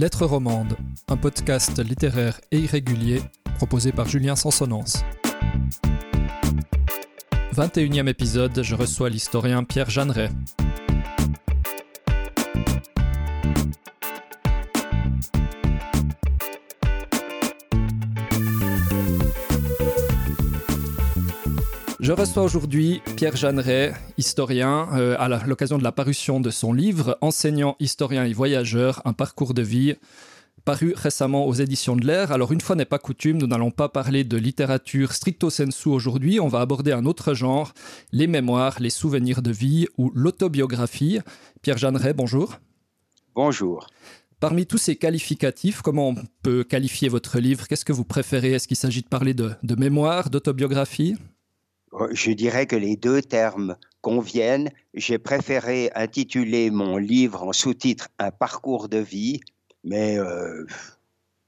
Lettres romandes, un podcast littéraire et irrégulier proposé par Julien Sansonance. 21e épisode, je reçois l'historien Pierre Jeanneret. Je reçois aujourd'hui Pierre Jeanneret, historien, euh, à l'occasion de la parution de son livre Enseignant, historien et voyageur, un parcours de vie, paru récemment aux éditions de l'Air. Alors une fois n'est pas coutume, nous n'allons pas parler de littérature stricto sensu aujourd'hui, on va aborder un autre genre, les mémoires, les souvenirs de vie ou l'autobiographie. Pierre Jeanneret, bonjour. Bonjour. Parmi tous ces qualificatifs, comment on peut qualifier votre livre? Qu'est-ce que vous préférez? Est-ce qu'il s'agit de parler de, de mémoire, d'autobiographie? Je dirais que les deux termes conviennent. J'ai préféré intituler mon livre en sous-titre Un parcours de vie, mais euh,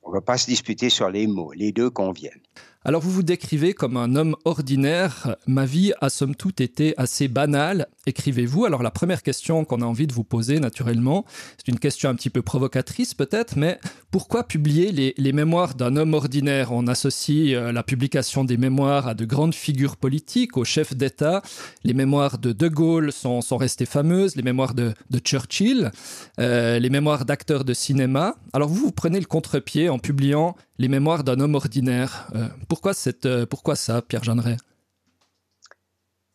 on ne va pas se disputer sur les mots. Les deux conviennent. Alors vous vous décrivez comme un homme ordinaire. Ma vie a somme toute été assez banale, écrivez-vous. Alors la première question qu'on a envie de vous poser naturellement, c'est une question un petit peu provocatrice peut-être, mais pourquoi publier les, mémoires d'un homme ordinaire? On associe euh, la publication des mémoires à de grandes figures politiques, aux chefs d'État. Les mémoires de De Gaulle sont, restées fameuses, les mémoires de, Churchill, euh, les mémoires d'acteurs de cinéma. Alors vous, vous prenez le contre-pied en publiant les mémoires d'un homme ordinaire. Euh, pourquoi, cette, euh, pourquoi ça, Pierre Jeanneret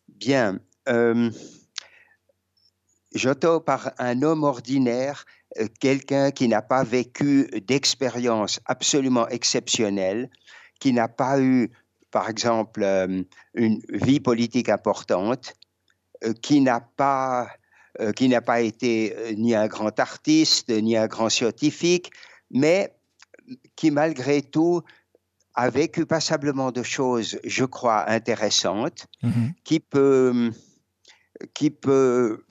Bien. Euh, par un homme ordinaire euh, quelqu'un qui n'a pas vécu d'expérience absolument exceptionnelle, qui n'a pas eu, par exemple, une vie politique importante, qui n'a pas qui n'a pas été ni un grand artiste, ni un grand scientifique, mais qui malgré tout a vécu passablement de choses, je crois, intéressantes, mhm. qui peut, qui peut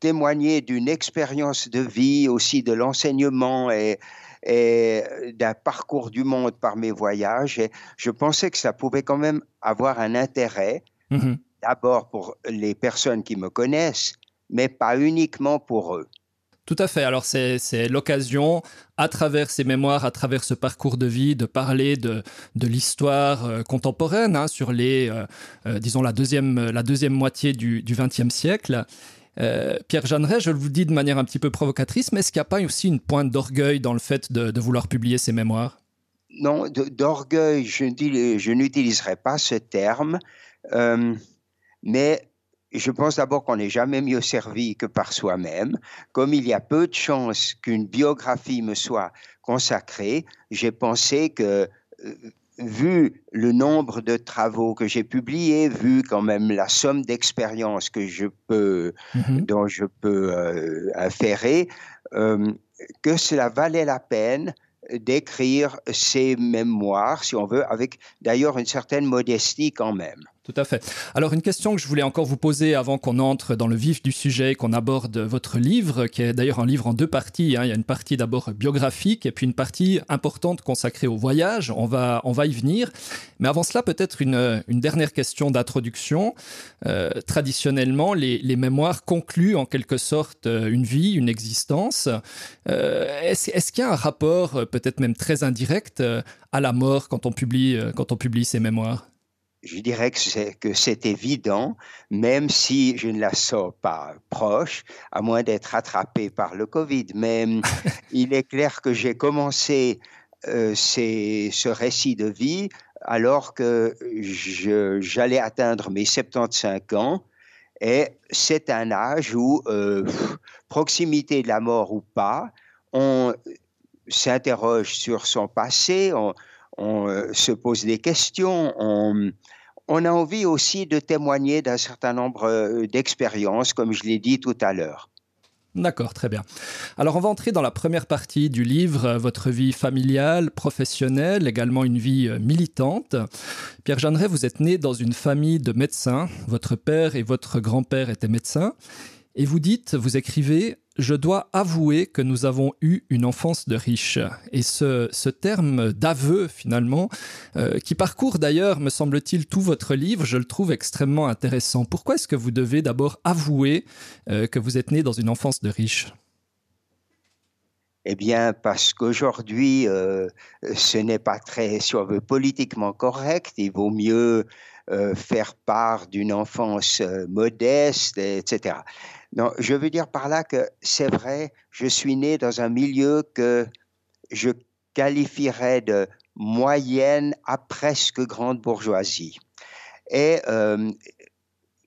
témoigner d'une expérience de vie, aussi de l'enseignement et, et d'un parcours du monde par mes voyages. Et je pensais que ça pouvait quand même avoir un intérêt, mhm. d'abord pour les personnes qui me connaissent, mais pas uniquement pour eux. Tout à fait. Alors c'est l'occasion, à travers ces mémoires, à travers ce parcours de vie, de parler de, l'histoire euh, contemporaine hein, sur les, euh, euh, disons la deuxième, la deuxième moitié du XXe siècle. Pierre Jeanneret, je vous dis de manière un petit peu provocatrice, mais est-ce qu'il n'y a pas aussi une pointe d'orgueil dans le fait de, de vouloir publier ces mémoires? Non, d'orgueil, je n'utiliserai pas ce terme, mais je pense d'abord qu'on n'est jamais mieux servi que par soi-même. Comme il y a peu de chances qu'une biographie me soit consacrée, j'ai pensé que, euh, vu le nombre de travaux que j'ai publiés, vu quand même la somme d'expériences que je peux, mhm. dont je peux euh, inférer, euh, que cela valait la peine d'écrire ces mémoires, si on veut, avec d'ailleurs une certaine modestie quand même. Tout à fait. Alors une question que je voulais encore vous poser avant qu'on entre dans le vif du sujet, qu'on aborde votre livre, qui est d'ailleurs un livre en deux parties. Hein. Il y a une partie d'abord biographique et puis une partie importante consacrée au voyage. On va, on va y venir. Mais avant cela, peut-être une, dernière question d'introduction. Euh, traditionnellement, les, mémoires concluent en quelque sorte euh, une vie, une existence. Euh, est-ce, est-ce qu'il y a un rapport, peut-être même très indirect, à la mort quand on publie, quand on publie ces mémoires? Je dirais que c'est, évident, même si je ne la sors pas proche, à moins d'être attrapé par le Covid. Mais il est clair que j'ai commencé euh, ce récit de vie alors que j'allais atteindre mes 75 ans. Et c'est un âge où, euh, proximité de la mort ou pas, on s'interroge sur son passé, on, on euh, se pose des questions, on, on a envie aussi de témoigner d'un certain nombre euh, d'expériences, comme je l'ai dit tout à l'heure. D'accord, très bien. Alors on va entrer dans la première partie du livre, euh, votre vie familiale, professionnelle, également une vie militante. Pierre Jeanneret, vous êtes né dans une famille de médecins. Votre père et votre grand-père étaient médecins. Et vous dites, vous écrivez, je dois avouer que nous avons eu une enfance de riche. Et ce, ce terme d'aveu, finalement, euh, qui parcourt d'ailleurs, me semble-t-il, tout votre livre, je le trouve extrêmement intéressant. Pourquoi est-ce que vous devez d'abord avouer euh, que vous êtes né dans une enfance de riche? Eh bien, parce qu'aujourd'hui, euh, ce n'est pas très, si on veut, politiquement correct. Il vaut mieux faire part d'une enfance modeste, etc. Non, je veux dire par là que c'est vrai, je suis né dans un milieu que je qualifierais de moyenne à presque grande bourgeoisie. Et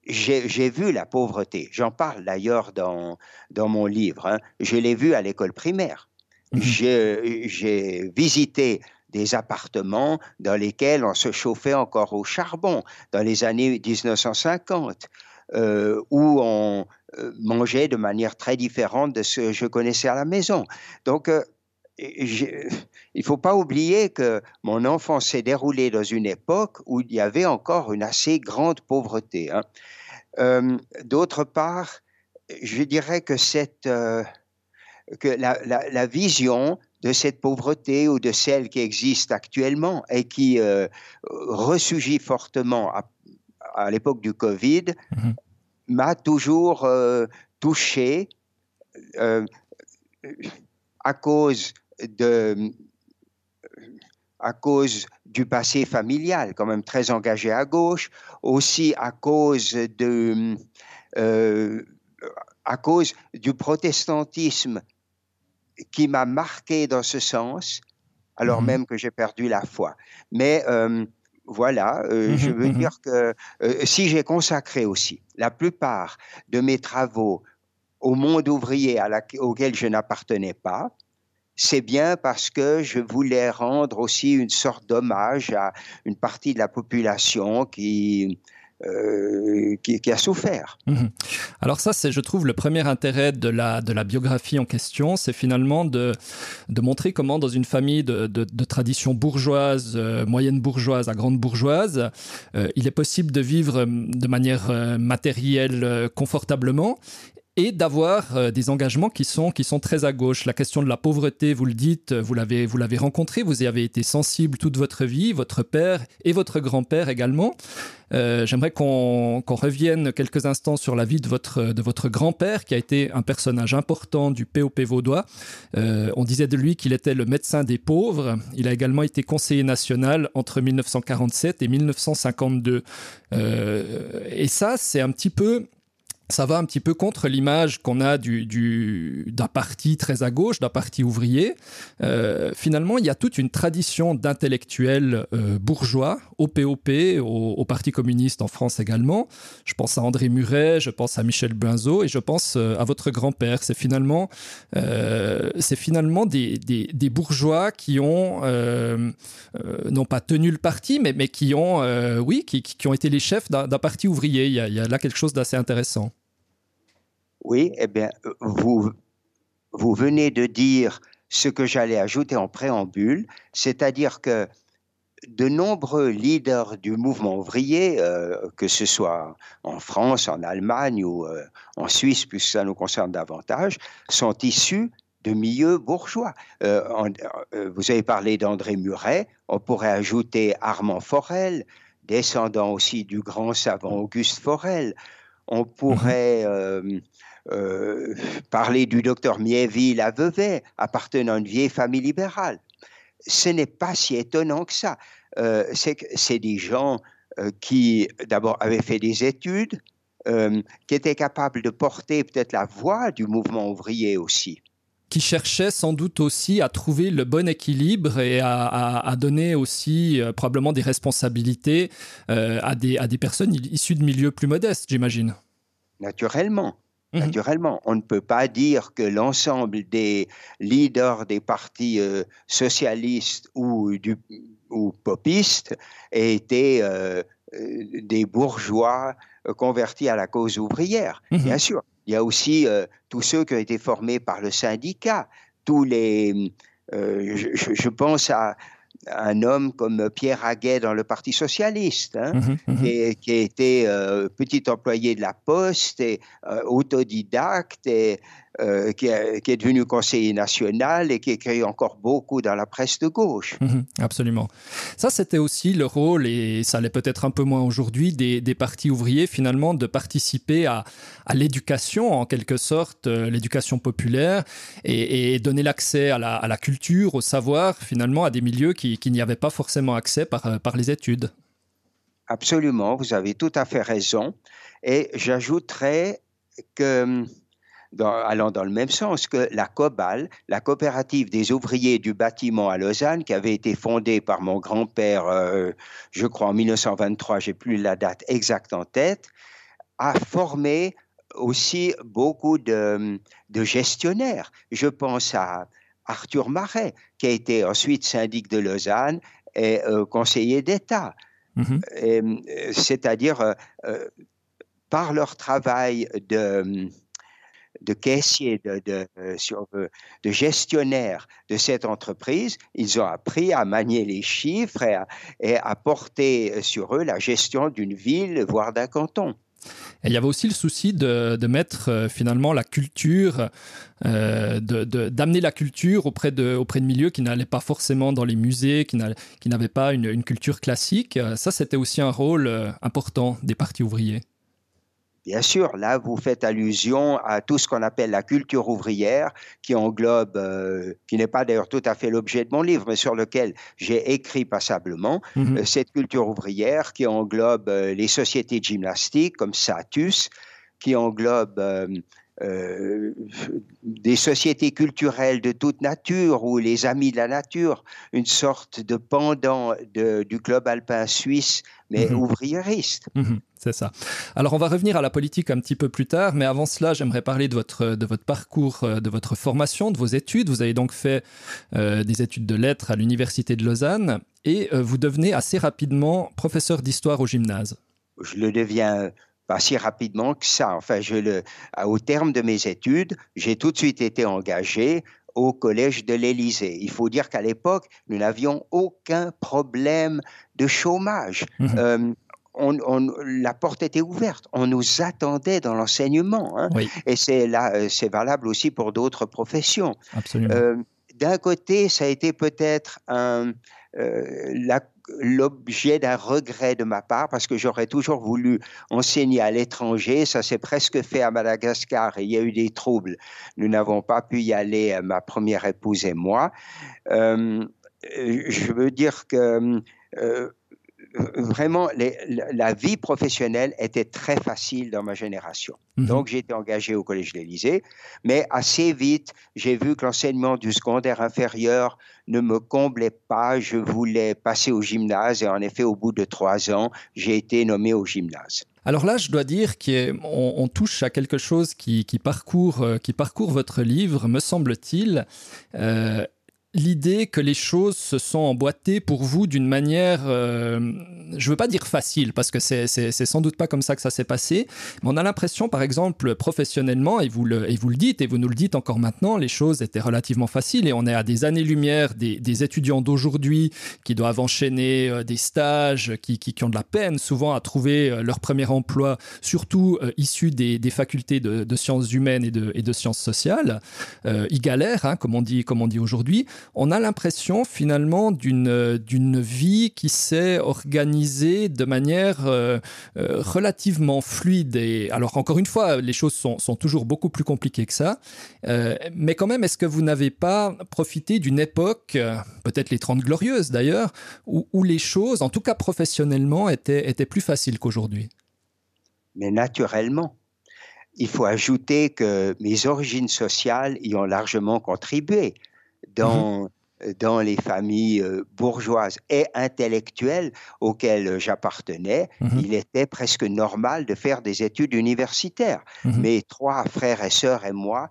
j'ai vu la pauvreté. J'en parle d'ailleurs dans, dans mon livre. Hein. Je l'ai vu à l'école primaire. Mhm. J'ai visité des appartements dans lesquels on se chauffait encore au charbon dans les années 1950, euh, où on euh, mangeait de manière très différente de ce que je connaissais à la maison. Donc, euh, il ne faut pas oublier que mon enfance s'est déroulée dans une époque où il y avait encore une assez grande pauvreté. Hein. Euh, d'autre part, je dirais que, cette, que la, vision de cette pauvreté ou de celle qui existe actuellement et qui euh, ressurgit fortement à, l'époque du Covid mhm. M'a toujours touché à cause de à cause du passé familial, quand même très engagé à gauche, aussi à cause de, euh, à cause du protestantisme qui m'a marqué dans ce sens, alors mhm. même que j'ai perdu la foi. Mais euh, voilà, euh, mhm, je veux mhm. dire que si j'ai consacré aussi la plupart de mes travaux au monde ouvrier à auquel je n'appartenais pas, c'est bien parce que je voulais rendre aussi une sorte d'hommage à une partie de la population qui, euh, qui, a souffert. Mhm. Alors ça, c'est, je trouve, le premier intérêt de la, de la biographie en question, c'est finalement de, de montrer comment dans une famille de, de, tradition bourgeoise, euh, moyenne bourgeoise à grande bourgeoise, euh, il est possible de vivre de manière matérielle confortablement et d'avoir euh, des engagements qui sont, qui sont très à gauche. La question de la pauvreté, vous le dites, vous l'avez, vous l'avez rencontré, vous y avez été sensible toute votre vie, votre père et votre grand-père également. Euh, j'aimerais qu'on, qu'on revienne quelques instants sur la vie de votre, de votre grand-père, qui a été un personnage important du POP vaudois. Euh, on disait de lui qu'il était le médecin des pauvres. Il a également été conseiller national entre 1947 et 1952. et ça, c'est un petit peu ça va un petit peu contre l'image qu'on a du, du, d'un parti très à gauche, d'un parti ouvrier. Euh, finalement, il y a toute une tradition d'intellectuels euh, bourgeois au POP, au, Parti communiste en France également. Je pense à André Muret, je pense à Michel Benzo et je pense euh, à votre grand-père. C'est finalement, finalement des, des, bourgeois qui ont, non pas tenu le parti, mais, mais qui ont, oui, qui, qui, ont été les chefs d'un, parti ouvrier. Il y a là quelque chose d'assez intéressant. Oui, eh bien, vous, vous venez de dire ce que j'allais ajouter en préambule, c'est-à-dire que de nombreux leaders du mouvement ouvrier, euh, que ce soit en France, en Allemagne ou euh, en Suisse, puisque ça nous concerne davantage, sont issus de milieux bourgeois. Euh, vous avez parlé d'André Muret, on pourrait ajouter Armand Forel, descendant aussi du grand savant Auguste Forel. On pourrait mhm. Euh, parler du docteur Miéville à Vevey, appartenant à une vieille famille libérale. Ce n'est pas si étonnant que ça. Euh, c'est des gens euh, qui, d'abord, avaient fait des études, qui étaient capables de porter peut-être la voix du mouvement ouvrier aussi qui cherchaient sans doute aussi à trouver le bon équilibre et à, donner aussi probablement des responsabilités à, des, à des personnes issues de milieux plus modestes, j'imagine. Naturellement. Mmh Naturellement, on ne peut pas dire que l'ensemble des leaders des partis euh, socialistes ou, du, ou popistes étaient euh, euh, des bourgeois convertis à la cause ouvrière. Mmh Bien sûr, il y a aussi tous ceux qui ont été formés par le syndicat, tous les... je, pense à, un homme comme Pierre Haguet dans le Parti socialiste, hein, mhm, mhm. Et, qui était euh, petit employé de la Poste et euh, autodidacte et euh, qui, est, devenu conseiller national et qui écrit encore beaucoup dans la presse de gauche. Mhm, absolument. Ça, c'était aussi le rôle, et ça l'est peut-être un peu moins aujourd'hui, des, partis ouvriers, finalement, de participer à, l'éducation, en quelque sorte, euh, l'éducation populaire, et, donner l'accès à la, culture, au savoir, finalement, à des milieux qui, n'y avaient pas forcément accès par, par les études. Absolument, vous avez tout à fait raison. Et j'ajouterais que allant dans le même sens que la COBAL, la coopérative des ouvriers du bâtiment à Lausanne, qui avait été fondée par mon grand-père, euh, je crois en 1923, j'ai plus la date exacte en tête, a formé aussi beaucoup de, gestionnaires. Je pense à Arthur Marais, qui a été ensuite syndic de Lausanne et euh, conseiller d'État. Mm-hmm. Euh, c'est-à-dire, par leur travail de de caissiers, de, de, euh, euh, de, gestionnaires de cette entreprise, ils ont appris à manier les chiffres et à, porter sur eux la gestion d'une ville, voire d'un canton. Il y avait aussi le souci de, mettre euh, finalement la culture, d'amener la culture auprès de, de milieux qui n'allaient pas forcément dans les musées, qui n'avaient pas une, culture classique. Ça, c'était aussi un rôle important des partis ouvriers. Bien sûr, là, vous faites allusion à tout ce qu'on appelle la culture ouvrière, qui englobe, euh, qui n'est pas d'ailleurs tout à fait l'objet de mon livre, mais sur lequel j'ai écrit passablement, mhm. euh, cette culture ouvrière qui englobe euh, les sociétés de gymnastique comme Satus, qui englobe euh, des sociétés culturelles de toute nature ou les Amis de la Nature, une sorte de pendant du club alpin suisse, mais mhm. ouvriériste. Mhm, c'est ça. Alors on va revenir à la politique un petit peu plus tard, mais avant cela, j'aimerais parler de votre, de votre parcours, euh, de votre formation, de vos études. Vous avez donc fait euh, des études de lettres à l'Université de Lausanne et vous devenez assez rapidement professeur d'histoire au gymnase. Je le deviens pas si rapidement que ça. Enfin, je le, au terme de mes études, j'ai tout de suite été engagé au collège de l'Élysée. Il faut dire qu'à l'époque, nous n'avions aucun problème de chômage. Mhm. Euh, on, la porte était ouverte. On nous attendait dans l'enseignement. Hein. Et c'est là, euh, c'est valable aussi pour d'autres professions. Absolument. Euh, d'un côté, ça a été peut-être un, la, l'objet d'un regret de ma part parce que j'aurais toujours voulu enseigner à l'étranger. Ça s'est presque fait à Madagascar et il y a eu des troubles. Nous n'avons pas pu y aller, euh, ma première épouse et moi. Euh, je veux dire que euh, vraiment, la vie professionnelle était très facile dans ma génération. Mhm. Donc, j'ai été engagé au Collège de l'Élysée, mais assez vite, j'ai vu que l'enseignement du secondaire inférieur ne me comblait pas. Je voulais passer au gymnase et en effet, au bout de trois ans, j'ai été nommé au gymnase. Alors là, je dois dire qu'on touche à quelque chose qui, parcourt, euh, qui parcourt votre livre, me semble-t-il. Euh, l'idée que les choses se sont emboîtées pour vous d'une manière, euh, je ne veux pas dire facile, parce que c'est sans doute pas comme ça que ça s'est passé, mais on a l'impression, par exemple, professionnellement, et vous, le, dites, et vous nous le dites encore maintenant, les choses étaient relativement faciles, et on est à des années-lumière des, étudiants d'aujourd'hui qui doivent enchaîner euh, des stages, qui, qui, ont de la peine souvent à trouver euh, leur premier emploi, surtout issus des, facultés de, sciences humaines et de, et de sciences sociales. ils galèrent, hein, comme on dit, comme on dit aujourd'hui on a l'impression finalement d'une vie qui s'est organisée de manière euh, euh, relativement fluide. Et alors encore une fois, les choses sont, toujours beaucoup plus compliquées que ça. Euh, mais quand même, est-ce que vous n'avez pas profité d'une époque, peut-être les 30 glorieuses d'ailleurs, où, les choses, en tout cas professionnellement, étaient, étaient plus faciles qu'aujourd'hui? Mais naturellement. Il faut ajouter que mes origines sociales y ont largement contribué. Mhm. dans, dans les familles euh, bourgeoises et intellectuelles auxquelles j'appartenais, mhm. il était presque normal de faire des études universitaires. Mhm. Mes trois frères et sœurs et moi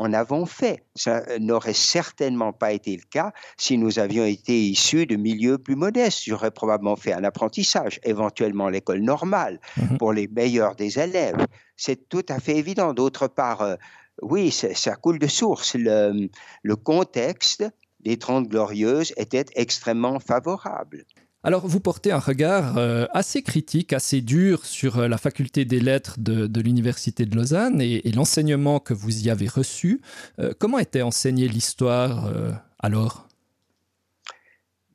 en avons fait. Ça n'aurait certainement pas été le cas si nous avions été issus de milieux plus modestes. J'aurais probablement fait un apprentissage, éventuellement l'école normale, pour les meilleurs des élèves. C'est tout à fait évident. D'autre part, euh, oui, ça coule de source. Le, contexte des Trente Glorieuses était extrêmement favorable. Alors, vous portez un regard euh, assez critique, assez dur sur euh, la faculté des lettres de, l'Université de Lausanne et, l'enseignement que vous y avez reçu. Euh, comment était enseignée l'histoire alors?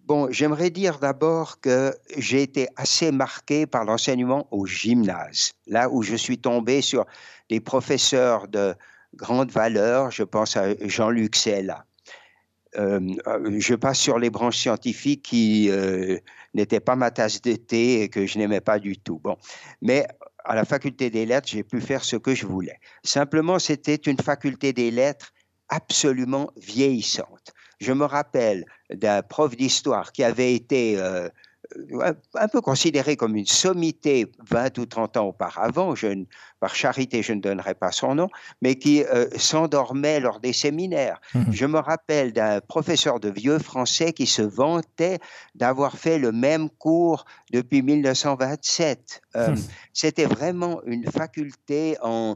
Bon, j'aimerais dire d'abord que j'ai été assez marqué par l'enseignement au gymnase, là où je suis tombé sur des professeurs de grande valeur. Je pense à Jean-Luc Sella euh, je passe sur les branches scientifiques qui euh, n'étaient pas ma tasse de thé et que je n'aimais pas du tout. Bon, mais à la faculté des lettres, j'ai pu faire ce que je voulais. Simplement, c'était une faculté des lettres absolument vieillissante. Je me rappelle d'un prof d'histoire qui avait été euh, euh, un peu considéré comme une sommité 20 ou 30 ans auparavant, je, par charité je ne donnerai pas son nom, mais qui euh, s'endormait lors des séminaires. Mhm. Je me rappelle d'un professeur de vieux français qui se vantait d'avoir fait le même cours depuis 1927. Euh, mhm. C'était vraiment une faculté en,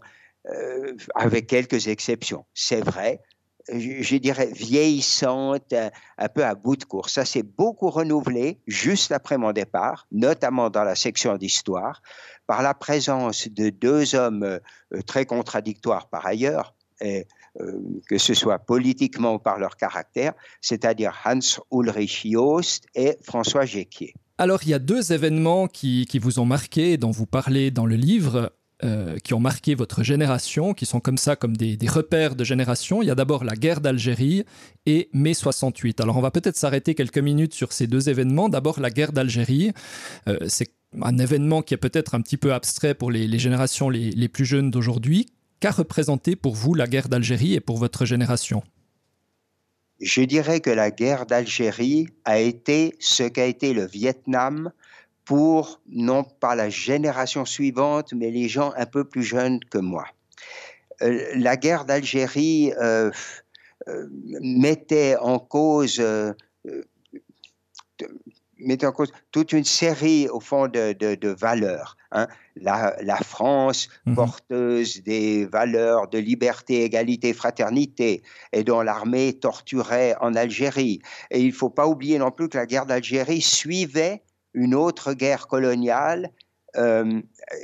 avec quelques exceptions, c'est vrai, je dirais, vieillissante, un peu à bout de course. Ça s'est beaucoup renouvelé juste après mon départ, notamment dans la section d'histoire, par la présence de deux hommes euh, très contradictoires par ailleurs, et, euh, que ce soit politiquement ou par leur caractère, c'est-à-dire Hans Ulrich Joost et François Géquier. Alors, il y a deux événements qui, qui, vous ont marqué, dont vous parlez dans le livre. Euh, qui ont marqué votre génération, qui sont comme ça, comme des, repères de génération. Il y a d'abord la guerre d'Algérie et mai 68. Alors on va peut-être s'arrêter quelques minutes sur ces deux événements. D'abord la guerre d'Algérie. Euh, c'est un événement qui est peut-être un petit peu abstrait pour les, générations les, les plus jeunes d'aujourd'hui. Qu'a représenté pour vous la guerre d'Algérie et pour votre génération? Je dirais que la guerre d'Algérie a été ce qu'a été le Vietnam pour non pas la génération suivante, mais les gens un peu plus jeunes que moi. Euh, la guerre d'Algérie euh, euh, mettait en cause mettait en cause toute une série, au fond, de, de, valeurs. Hein. La, la, France, mhm. porteuse des valeurs de liberté, égalité, fraternité, et dont l'armée torturait en Algérie. Et il ne faut pas oublier non plus que la guerre d'Algérie suivait une autre guerre coloniale euh,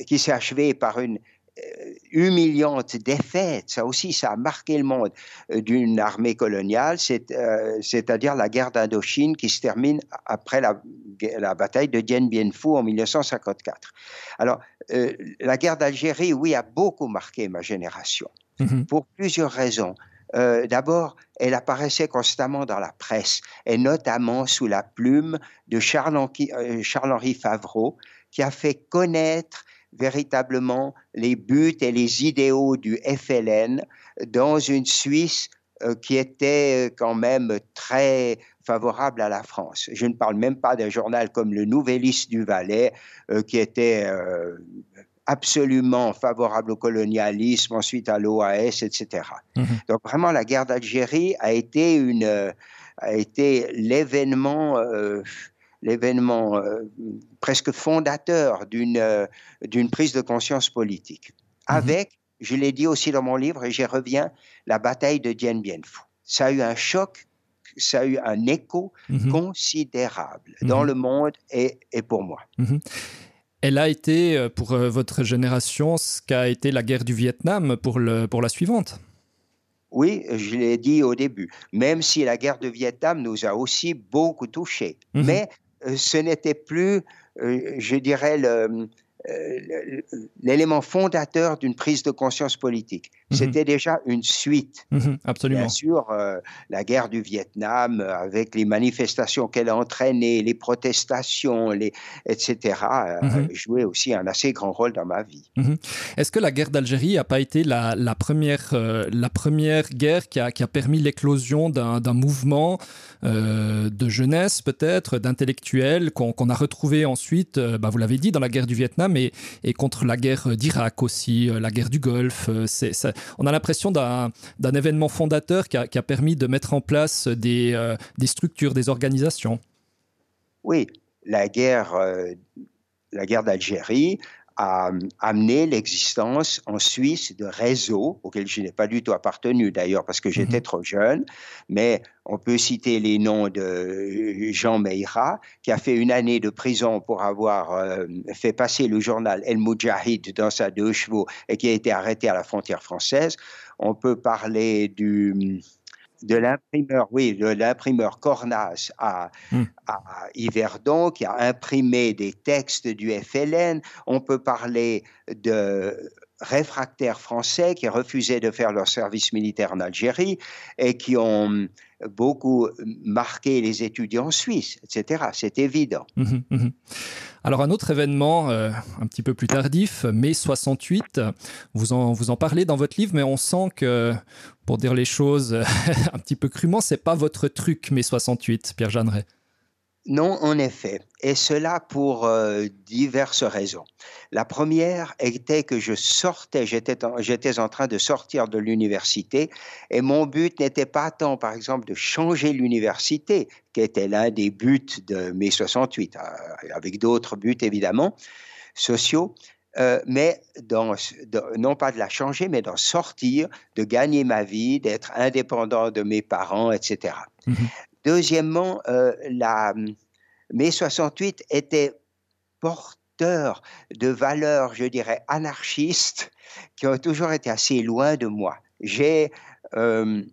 qui s'est achevée par une euh, humiliante défaite, ça aussi, ça a marqué le monde, euh, d'une armée coloniale, c'est-à-dire la guerre d'Indochine qui se termine après la, la, bataille de Dien Bien Phu en 1954. Alors, la guerre d'Algérie, oui, a beaucoup marqué ma génération, mm-hmm. pour plusieurs raisons. Euh, d'abord, elle apparaissait constamment dans la presse, et notamment sous la plume de euh, Charles-Henri Favreau, qui a fait connaître véritablement les buts et les idéaux du FLN dans une Suisse euh, qui était quand même très favorable à la France. Je ne parle même pas d'un journal comme le Nouvelliste du Valais, qui était absolument favorable au colonialisme, ensuite à l'OAS, etc. Mhm. Donc vraiment, la guerre d'Algérie a été une a été l'événement euh, l'événement euh, presque fondateur d'une euh, d'une prise de conscience politique. Mhm. Avec, je l'ai dit aussi dans mon livre et j'y reviens, la bataille de Dien Bien Phu. Ça a eu un choc, ça a eu un écho mhm. considérable dans le monde et, et pour moi elle a été euh, pour euh, votre génération ce qu'a été la guerre du Vietnam pour, le, pour la suivante. Oui, je l'ai dit au début, même si la guerre du Vietnam nous a aussi beaucoup touchés. Mhm. Mais euh, ce n'était plus, je dirais, le, euh, l'élément fondateur d'une prise de conscience politique. Mhm. C'était déjà une suite. Mhm, absolument. Bien sûr, euh, la guerre du Vietnam, euh, avec les manifestations qu'elle a entraînées, les protestations, les, etc., mhm. jouait aussi un assez grand rôle dans ma vie. Est-ce que la guerre d'Algérie n'a pas été la, première, la première guerre qui a, qui a permis l'éclosion d'un mouvement de jeunesse, peut-être, d'intellectuels, qu'on a retrouvé ensuite, bah, vous l'avez dit, dans la guerre du Vietnam et, contre la guerre d'Irak aussi, euh, la guerre du Golfe. Euh, on a l'impression d'un événement fondateur qui a, permis de mettre en place des, euh, des structures, des organisations. Oui, la guerre, la guerre d'Algérie a amené l'existence en Suisse de réseaux auxquels je n'ai pas du tout appartenu d'ailleurs parce que j'étais mhm. trop jeune, mais on peut citer les noms de Jean Meira, qui a fait une année de prison pour avoir euh, fait passer le journal El Mujahid dans sa deux chevaux et qui a été arrêté à la frontière française. On peut parler du de l'imprimeur, oui, de l'imprimeur Cornas à, hmm. à, Yverdon, qui a imprimé des textes du FLN. On peut parler de réfractaires français qui refusaient de faire leur service militaire en Algérie et qui ont beaucoup marqué les étudiants suisses, etc. C'est évident. Mhm, mhm. Alors un autre événement euh, un petit peu plus tardif, mai 68, vous en, vous en parlez dans votre livre, mais on sent que, pour dire les choses un petit peu crûment, c'est pas votre truc, mai 68, Pierre Jeanneret. Non, en effet, et cela pour euh, diverses raisons. La première était que je sortais, j'étais en, train de sortir de l'université, et mon but n'était pas tant, par exemple, de changer l'université, qui était l'un des buts de mai 68, euh, avec d'autres buts évidemment, sociaux, euh, mais non pas de la changer, mais d'en sortir, de gagner ma vie, d'être indépendant de mes parents, etc. Deuxièmement, euh, la, mai 68 était porteur de valeurs, je dirais, anarchistes qui ont toujours été assez loin de moi. J'ai euh,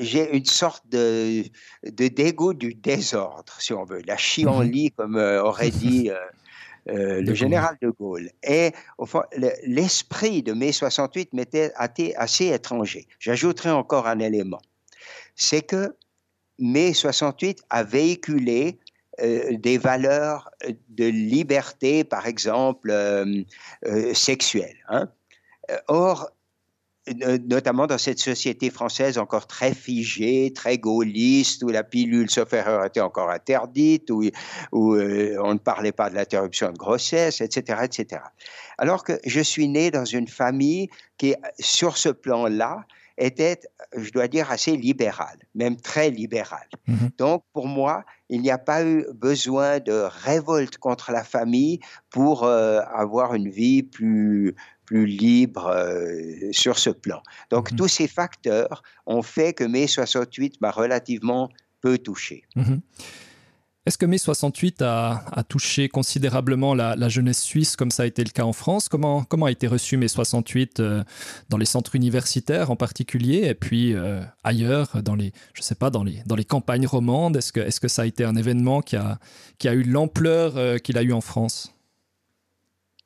j'ai une sorte de, de, dégoût du désordre, si on veut, la chienlit, mhm. comme euh, aurait dit euh, le général de Gaulle. Et au fond, l'esprit de mai 68 m'était assez étranger. J'ajouterai encore un élément. C'est que mai 68 a véhiculé euh, des valeurs de liberté, par exemple, euh, euh, sexuelle. Hein. Or, notamment dans cette société française encore très figée, très gaulliste, où la pilule sauf erreur était encore interdite, où, où on ne parlait pas de l'interruption de grossesse, etc., etc. Alors que je suis né dans une famille qui, sur ce plan-là, était, je dois dire, assez libérale, même très libérale. Mhm. Donc, pour moi, il n'y a pas eu besoin de révolte contre la famille pour euh, avoir une vie plus, plus libre euh, sur ce plan. Donc, mhm. tous ces facteurs ont fait que mai 68 m'a relativement peu touché. Mhm. Est-ce que mai 68 a, touché considérablement la, jeunesse suisse comme ça a été le cas en France? Comment, comment a été reçu mai 68 euh, dans les centres universitaires en particulier et puis euh, ailleurs, dans les, je sais pas, dans les, dans les campagnes romandes? Est-ce que, est que ça a été un événement qui a, qui a eu l'ampleur euh, qu'il a eu en France?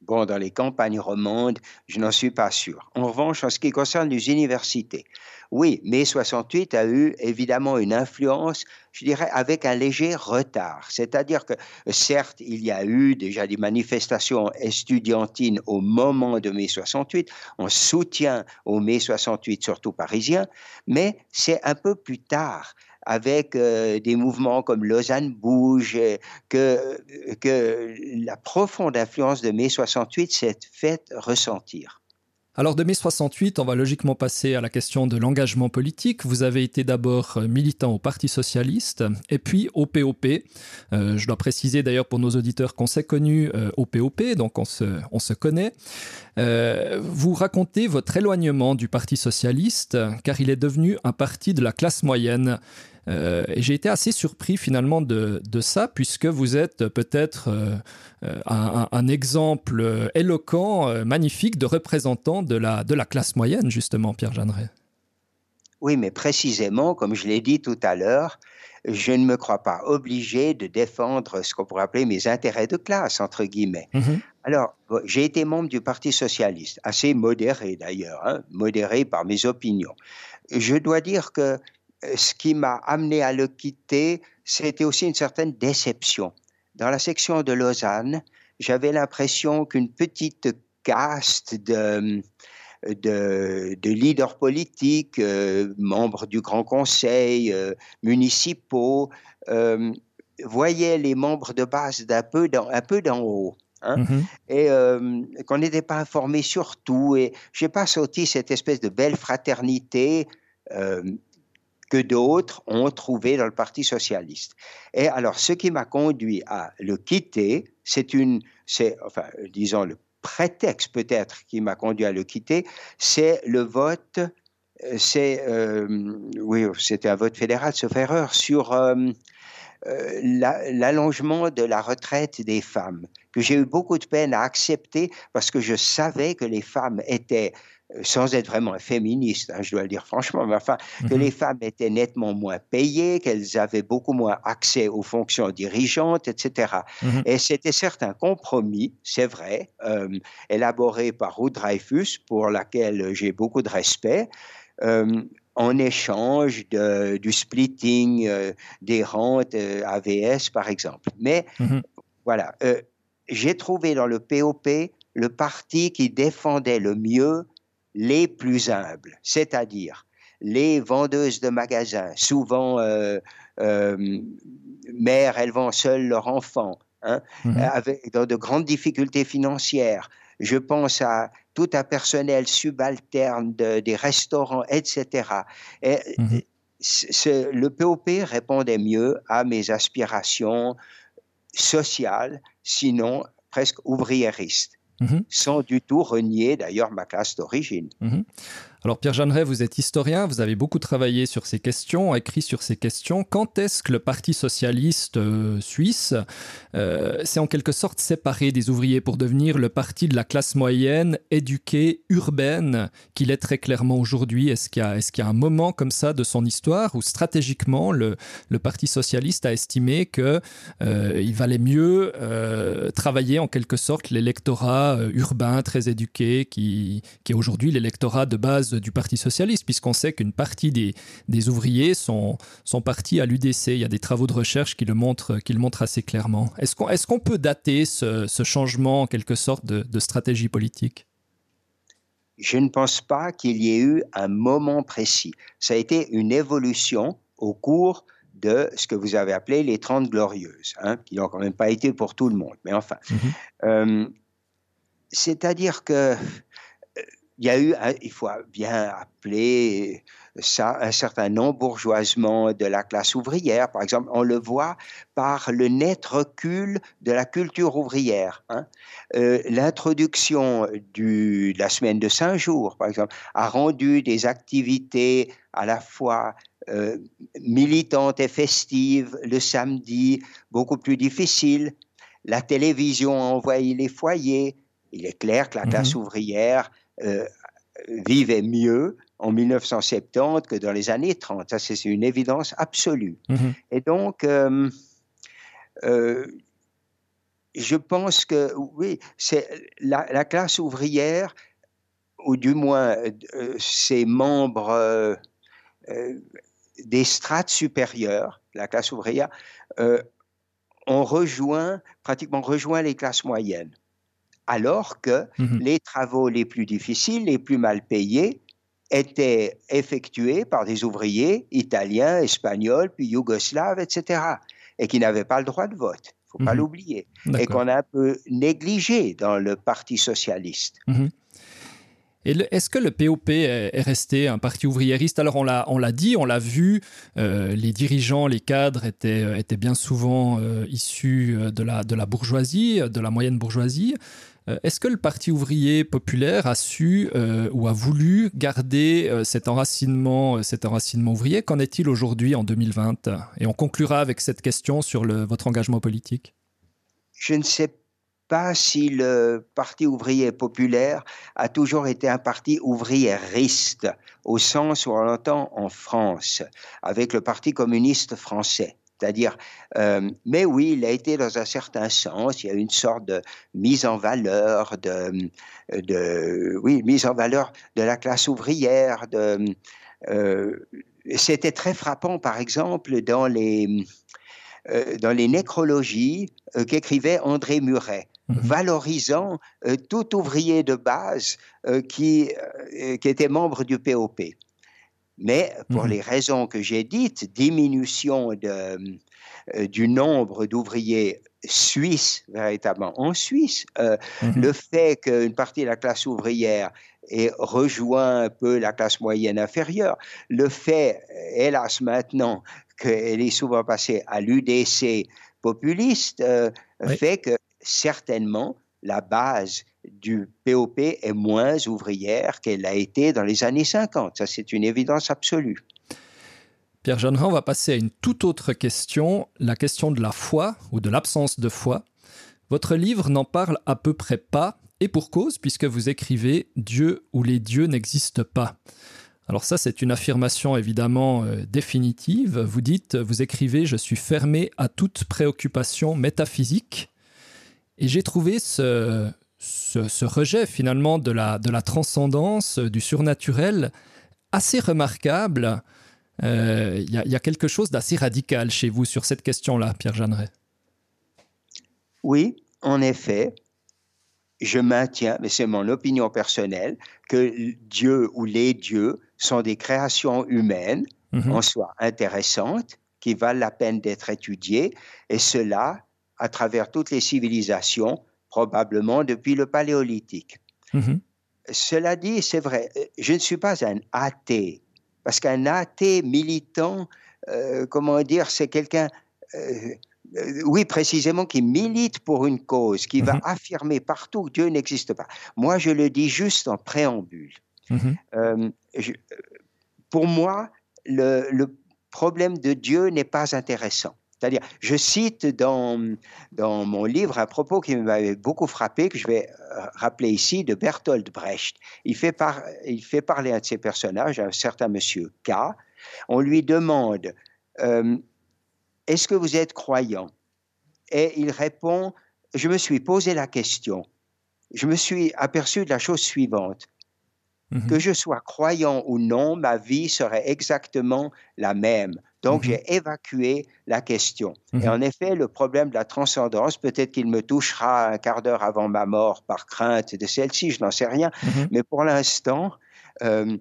Bon, dans les campagnes romandes, je n'en suis pas sûr. En revanche, en ce qui concerne les universités, oui, mai 68 a eu évidemment une influence, je dirais, avec un léger retard. C'est-à-dire que, certes, il y a eu déjà des manifestations estudiantines au moment de mai 68, on soutient au mai 68, surtout parisien, mais c'est un peu plus tard avec euh, des mouvements comme Lausanne Bouge, que, que la profonde influence de mai 68 s'est faite ressentir. Alors de mai 68, on va logiquement passer à la question de l'engagement politique. Vous avez été d'abord euh, militant au Parti socialiste et puis au POP. Euh, je dois préciser d'ailleurs pour nos auditeurs qu'on s'est connus euh, au POP, donc on se, on se connaît. Euh, vous racontez votre éloignement du Parti socialiste car il est devenu un parti de la classe moyenne. Euh, et j'ai été assez surpris finalement de, de ça, puisque vous êtes peut-être euh, un, un, exemple éloquent, magnifique de représentant de la, de la classe moyenne, justement, Pierre Jeanneret. Oui, mais précisément, comme je l'ai dit tout à l'heure, je ne me crois pas obligé de défendre ce qu'on pourrait appeler mes intérêts de classe, entre guillemets. Mhm. Alors, j'ai été membre du Parti socialiste, assez modéré d'ailleurs, hein, modéré par mes opinions. Je dois dire que euh, ce qui m'a amené à le quitter, c'était aussi une certaine déception. Dans la section de Lausanne, j'avais l'impression qu'une petite caste de, de, leaders politiques, euh, membres du Grand Conseil, euh, municipaux, euh, voyaient les membres de base d'un peu d'en haut. Hein, mm-hmm. et qu'on n'était pas informé sur tout. Et j'ai pas senti cette espèce de belle fraternité que d'autres ont trouvé dans le Parti socialiste. Et alors, ce qui m'a conduit à le quitter, c'est une, c'est, enfin, disons, le prétexte peut-être qui m'a conduit à le quitter, c'est le vote, c'est, oui, c'était un vote fédéral, sauf erreur, sur l'allongement de la retraite des femmes, que j'ai eu beaucoup de peine à accepter parce que je savais que les femmes étaient sans être vraiment féministe, hein, je dois le dire franchement, mais enfin, que mhm. les femmes étaient nettement moins payées, qu'elles avaient beaucoup moins accès aux fonctions dirigeantes, etc. Mhm. Et c'était certes un compromis, c'est vrai, euh, élaboré par Ruth Dreyfus, pour laquelle j'ai beaucoup de respect. Euh, en échange de, du splitting euh, des rentes AVS, par exemple. Mais mhm. voilà, j'ai trouvé dans le POP le parti qui défendait le mieux les plus humbles, c'est-à-dire les vendeuses de magasins, souvent euh, euh, mères élevant seules leurs enfants, hein, mhm. avec, dans de grandes difficultés financières. Je pense à tout un personnel subalterne des restaurants, etc. Et, mhm. le POP répondait mieux à mes aspirations sociales, sinon presque ouvriéristes. Mhm. sans du tout renier d'ailleurs ma classe d'origine. Mhm. Alors Pierre Jeanneret, vous êtes historien, vous avez beaucoup travaillé sur ces questions, écrit sur ces questions. Quand est-ce que le Parti socialiste euh, suisse euh, s'est en quelque sorte séparé des ouvriers pour devenir le parti de la classe moyenne, éduquée, urbaine, qu'il est très clairement aujourd'hui? Est-ce qu'il y, a un moment comme ça de son histoire où stratégiquement le, Parti socialiste a estimé qu'il euh, valait mieux travailler en quelque sorte l'électorat urbain, très éduqué, qui est aujourd'hui l'électorat de base du Parti socialiste, puisqu'on sait qu'une partie des, des, ouvriers sont, sont partis à l'UDC. Il y a des travaux de recherche qui le montrent, qui le montrent assez clairement. Est-ce qu'on est qu'on peut dater ce, ce, changement, en quelque sorte, de, de stratégie politique? Je ne pense pas qu'il y ait eu un moment précis. Ça a été une évolution au cours de ce que vous avez appelé les Trente Glorieuses, hein, qui n'ont quand même pas été pour tout le monde. Mais enfin, mhm. euh, c'est-à-dire que il y a eu, il faut bien appeler ça, un certain embourgeoisement de la classe ouvrière. Par exemple, on le voit par le net recul de la culture ouvrière. Hein. Euh, l'introduction de la semaine de cinq jours, par exemple, a rendu des activités à la fois euh, militantes et festives le samedi beaucoup plus difficiles. La télévision a envoyé les foyers. Il est clair que la classe mmh ouvrière euh, vivait mieux en 1970 que dans les années 30. Ça, c'est une évidence absolue. Mhm. Et donc, euh, euh, je pense que oui, c'est la, classe ouvrière, ou du moins ses membres des strates supérieures, la classe ouvrière, ont rejoint, pratiquement rejoint les classes moyennes alors que mhm. les travaux les plus difficiles, les plus mal payés, étaient effectués par des ouvriers italiens, espagnols, puis yougoslaves, etc., et qui n'avaient pas le droit de vote. Il ne faut pas mhm. l'oublier. Et qu'on a un peu négligé dans le Parti socialiste. Mhm. Est-ce que le POP est resté un parti ouvriériste? Alors on l'a dit, on l'a vu, euh, les dirigeants, les cadres étaient, euh, étaient bien souvent euh, issus de la, de la bourgeoisie, de la moyenne bourgeoisie. Euh, est-ce que le Parti ouvrier populaire a su euh, ou a voulu garder euh, cet, enracinement, ouvrier? Qu'en est-il aujourd'hui en 2020 Et on conclura avec cette question sur votre engagement politique. Je ne sais pas si le Parti ouvrier populaire a toujours été un parti ouvriériste, au sens où on l'entend en France, avec le Parti communiste français. C'est-à-dire, euh, mais oui, il a été dans un certain sens, il y a une sorte de mise en valeur, de, de oui, mise en valeur de la classe ouvrière. De, euh, c'était très frappant, par exemple, dans les, euh, dans les nécrologies qu'écrivait André Muret. Mhm. valorisant tout ouvrier de base qui, qui était membre du POP. Mais pour mmh les raisons que j'ai dites, diminution de, euh, du nombre d'ouvriers suisses, véritablement en Suisse, euh, mmh le fait qu'une partie de la classe ouvrière ait rejoint un peu la classe moyenne inférieure, le fait, hélas maintenant, qu'elle est souvent passée à l'UDC populiste, euh, fait que certainement la base du POP est moins ouvrière qu'elle a été dans les années 50. Ça, c'est une évidence absolue. Pierre Jeanneret, on va passer à une toute autre question, la question de la foi ou de l'absence de foi. Votre livre n'en parle à peu près pas, et pour cause, puisque vous écrivez Dieu ou les dieux n'existent pas. Alors ça, c'est une affirmation évidemment euh, définitive. Vous dites, vous écrivez, je suis fermé à toute préoccupation métaphysique. Et j'ai trouvé ce, ce, rejet finalement de la, de la transcendance, du surnaturel, assez remarquable. Euh, il y, a quelque chose d'assez radical chez vous sur cette question-là, Pierre Jeanneret? Oui, en effet je maintiens, mais c'est mon opinion personnelle, que Dieu ou les dieux sont des créations humaines, mhm. en soi intéressantes, qui valent la peine d'être étudiées, et cela à travers toutes les civilisations, probablement depuis le paléolithique. Mhm. Cela dit, c'est vrai, je ne suis pas un athée, parce qu'un athée militant, euh, comment dire, c'est quelqu'un... Euh, euh, oui, précisément, qui milite pour une cause, qui va mhm. affirmer partout que Dieu n'existe pas. Moi, je le dis juste en préambule. Mhm. Euh, pour moi, le, problème de Dieu n'est pas intéressant. C'est-à-dire, je cite dans, dans mon livre un propos qui m'avait beaucoup frappé, que je vais euh, rappeler ici, de Bertolt Brecht. Il fait, il fait parler un de ses personnages, un certain monsieur K. On lui demande est-ce que vous êtes croyant? Et il répond, je me suis posé la question. Je me suis aperçu de la chose suivante. Mhm. Que je sois croyant ou non, ma vie serait exactement la même. Donc, mhm. j'ai évacué la question. Et mhm. en effet, le problème de la transcendance, peut-être qu'il me touchera un quart d'heure avant ma mort par crainte de celle-ci, je n'en sais rien. Mais pour l'instant, euh,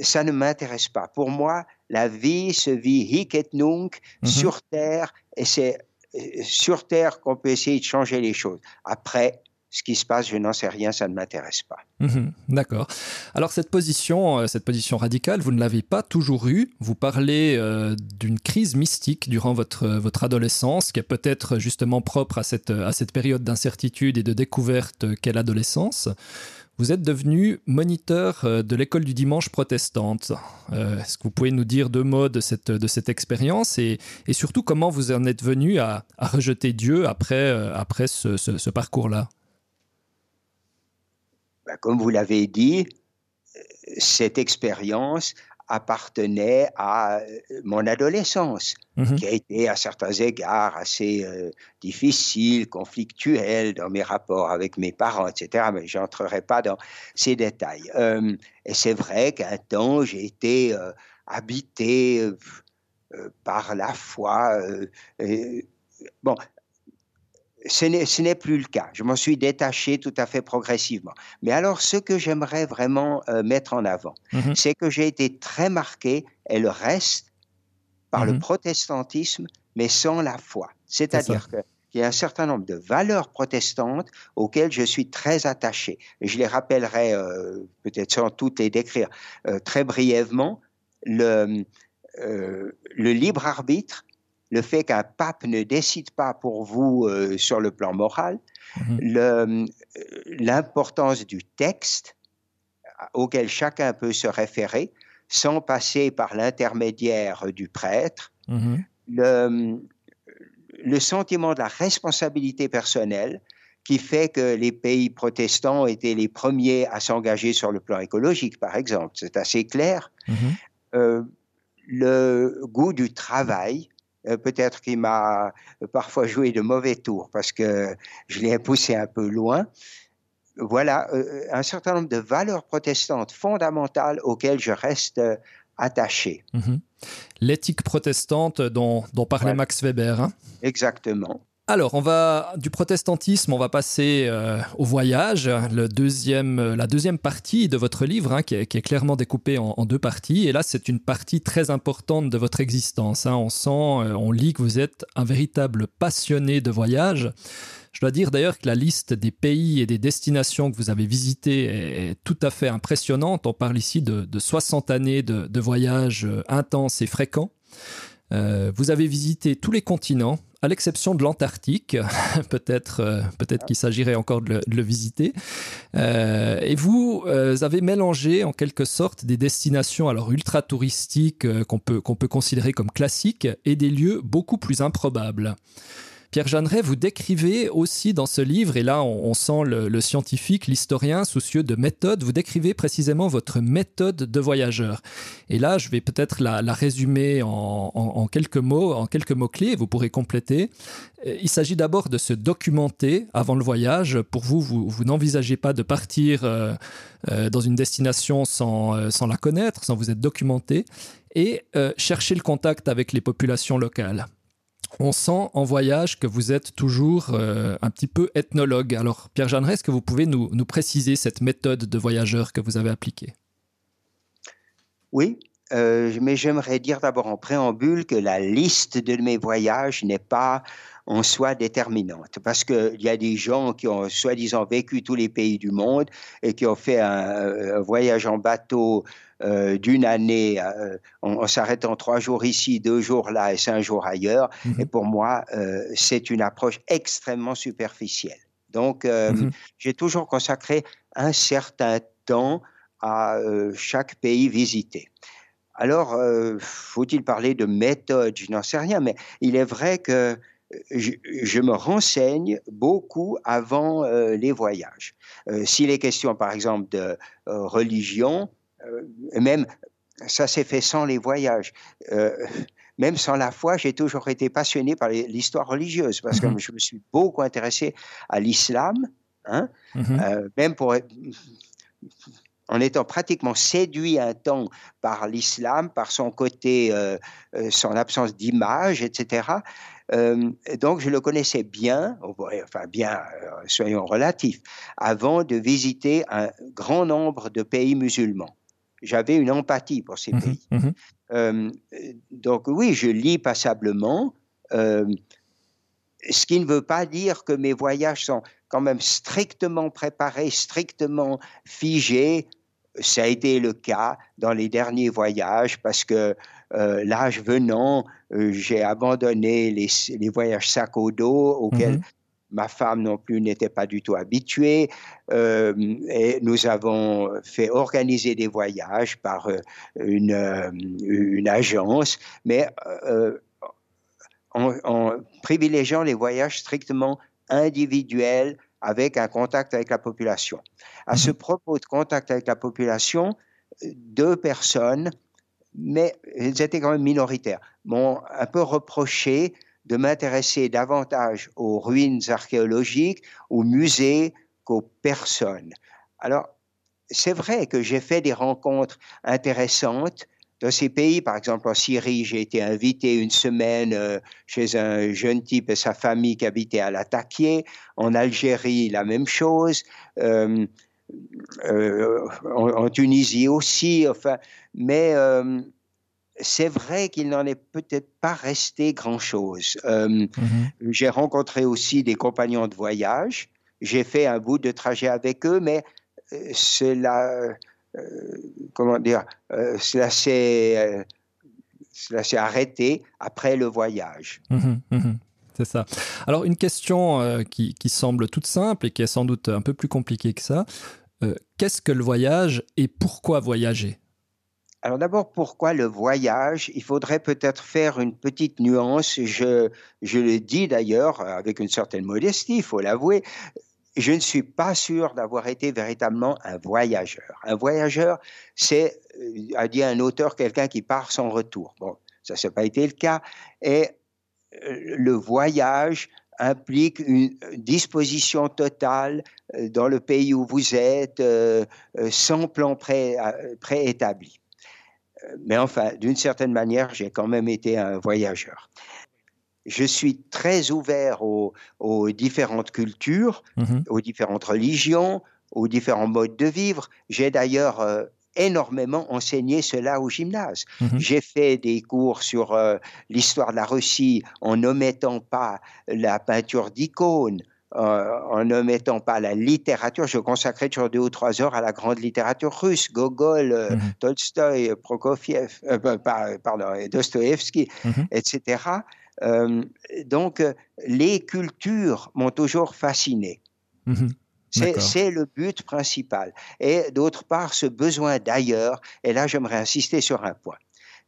ça ne m'intéresse pas. Pour moi, la vie se vit hic et nunc mhm. sur Terre, et c'est euh, sur Terre qu'on peut essayer de changer les choses. Après, ce qui se passe, je n'en sais rien, ça ne m'intéresse pas. Mhm. D'accord. Alors cette position, euh, cette position radicale, vous ne l'avez pas toujours eue. Vous parlez euh, d'une crise mystique durant votre, votre adolescence, qui est peut-être justement propre à cette, à cette période d'incertitude et de découverte qu'est l'adolescence. Vous êtes devenu moniteur euh, de l'école du dimanche protestante. Euh, est-ce que vous pouvez nous dire deux mots de cette, de cette expérience et, surtout comment vous en êtes venu à, rejeter Dieu après, euh, après ce, ce, parcours-là? Ben, Comme vous l'avez dit, cette expérience appartenait à euh, mon adolescence, mhm. qui a été à certains égards assez euh, difficile, conflictuelle dans mes rapports avec mes parents, etc. Mais je n'entrerai pas dans ces détails. Euh, et c'est vrai qu'un temps, j'ai été habité par la foi. bon, ce n'est plus le cas. Je m'en suis détaché tout à fait progressivement. Mais alors, ce que j'aimerais vraiment euh, mettre en avant, mhm. c'est que j'ai été très marqué, et le reste, par le mhm. protestantisme, mais sans la foi. C'est-à-dire qu'il y a un certain nombre de valeurs protestantes auxquelles je suis très attaché. Et je les rappellerai, euh, peut-être sans toutes les décrire, euh, très brièvement. Le, le libre arbitre, le fait qu'un pape ne décide pas pour vous euh, sur le plan moral, mhm. euh, l'importance du texte auquel chacun peut se référer sans passer par l'intermédiaire du prêtre, mhm. le, le, sentiment de la responsabilité personnelle qui fait que les pays protestants étaient les premiers à s'engager sur le plan écologique, par exemple. C'est assez clair. Mhm. Euh, le goût du travail, euh, peut-être qu'il m'a parfois joué de mauvais tours parce que je l'ai poussé un peu loin. Voilà euh, un certain nombre de valeurs protestantes fondamentales auxquelles je reste euh, attaché. Mhm. L'éthique protestante dont, parlait Max Weber. Hein. Exactement. Alors, on va du protestantisme, on va passer euh, au voyage, euh, la deuxième partie de votre livre, hein, qui, est, clairement découpée en, deux parties. Et là, c'est une partie très importante de votre existence. Hein. On sent, euh, on lit que vous êtes un véritable passionné de voyage. Je dois dire d'ailleurs que la liste des pays et des destinations que vous avez visitées est, tout à fait impressionnante. On parle ici de, 60 années de, de voyages intenses et fréquents. vous avez visité tous les continents, à l'exception de l'Antarctique, peut-être euh, peut-être qu'il s'agirait encore de le, visiter. Euh, et vous avez mélangé en quelque sorte des destinations alors ultra touristiques qu'on peut qu'on peut considérer comme classiques et des lieux beaucoup plus improbables. Pierre Jeanneret, vous décrivez aussi dans ce livre, et là on, sent le, scientifique, l'historien soucieux de méthode, vous décrivez précisément votre méthode de voyageur. Et là, je vais peut-être la, résumer en, quelques mots, en quelques mots-clés, vous pourrez compléter. Il s'agit d'abord de se documenter avant le voyage. Pour vous, vous, n'envisagez pas de partir euh, euh, dans une destination euh, sans, la connaître, sans vous être documenté, et chercher le contact avec les populations locales on sent en voyage que vous êtes toujours euh, un petit peu ethnologue. Alors, Pierre Jeanneret, est-ce que vous pouvez nous, préciser cette méthode de voyageur que vous avez appliquée? Oui, euh, mais j'aimerais dire d'abord en préambule que la liste de mes voyages n'est pas en soi déterminante. Parce qu'il y a des gens qui ont soi-disant vécu tous les pays du monde et qui ont fait un, voyage en bateau euh, d'une année euh, en, s'arrêtant trois jours ici, deux jours là et cinq jours ailleurs. Mhm. Et pour moi, euh, c'est une approche extrêmement superficielle. Donc, mhm. j'ai toujours consacré un certain temps à chaque pays visité. Alors, faut-il parler de méthode? Je n'en sais rien, mais il est vrai que je, me renseigne beaucoup avant euh, les voyages. Euh, s'il est question, par exemple, de euh, religion, même ça s'est fait sans les voyages. même sans la foi, j'ai toujours été passionné par l'histoire religieuse parce que mhm. je me suis beaucoup intéressé à l'islam, hein, mhm. même pour en étant pratiquement séduit un temps par l'islam, par son côté, son absence d'image, etc. Euh, donc, je le connaissais bien, enfin bien, euh, soyons relatifs, avant de visiter un grand nombre de pays musulmans. J'avais une empathie pour ces mmh pays. Mmh euh, donc, oui, je lis passablement, ce qui ne veut pas dire que mes voyages sont quand même strictement préparés, strictement figés. Ça a été le cas dans les derniers voyages parce que euh, l'âge venant, euh, j'ai abandonné les, voyages sac au dos auxquels mhm. Ma femme non plus n'était pas du tout habituée. Euh, et nous avons fait organiser des voyages par une, agence, mais en, privilégiant les voyages strictement individuels avec un contact avec la population. À ce mhm. propos de contact avec la population, deux personnes mais ils étaient quand même minoritaires, m'ont un peu reproché de m'intéresser davantage aux ruines archéologiques, aux musées qu'aux personnes. Alors, c'est vrai que j'ai fait des rencontres intéressantes dans ces pays. Par exemple, en Syrie, j'ai été invité une semaine euh, chez un jeune type et sa famille qui habitait à Latakié. En Algérie, la même chose. Euh, euh, en, Tunisie aussi, enfin, mais c'est vrai qu'il n'en est peut-être pas resté grand-chose. Euh, mhm. J'ai rencontré aussi des compagnons de voyage, j'ai fait un bout de trajet avec eux, mais cela, comment dire, cela s'est cela s'est arrêté après le voyage. Mhm, mhm. C'est ça. Alors une question euh, qui, semble toute simple et qui est sans doute un peu plus compliquée que ça. Euh, qu'est-ce que le voyage et pourquoi voyager? Alors d'abord, pourquoi le voyage? Il faudrait peut-être faire une petite nuance. Je, je le dis d'ailleurs avec une certaine modestie, il faut l'avouer. Je ne suis pas sûr d'avoir été véritablement un voyageur. Un voyageur, c'est, euh, a dit un auteur, quelqu'un qui part sans retour. Bon, ça n'a pas été le cas. Et le voyage implique une disposition totale euh, dans le pays où vous êtes, euh, euh, sans plan préétabli. Mais enfin, d'une certaine manière, j'ai quand même été un voyageur. Je suis très ouvert aux, différentes cultures, mm-hmm. aux différentes religions, aux différents modes de vivre. J'ai d'ailleurs énormément enseigné cela au gymnase. Mhm. J'ai fait des cours sur euh, l'histoire de la Russie en n'omettant pas la peinture d'icônes, en ne mettant pas la littérature. Je consacrais toujours deux ou trois heures à la grande littérature russe, Gogol, mm -hmm. Tolstoï, Prokofiev, pardon, Dostoevsky, mm -hmm. etc. Euh, donc, les cultures m'ont toujours fasciné. Mm -hmm. C'est le but principal. Et d'autre part, ce besoin d'ailleurs, et là j'aimerais insister sur un point.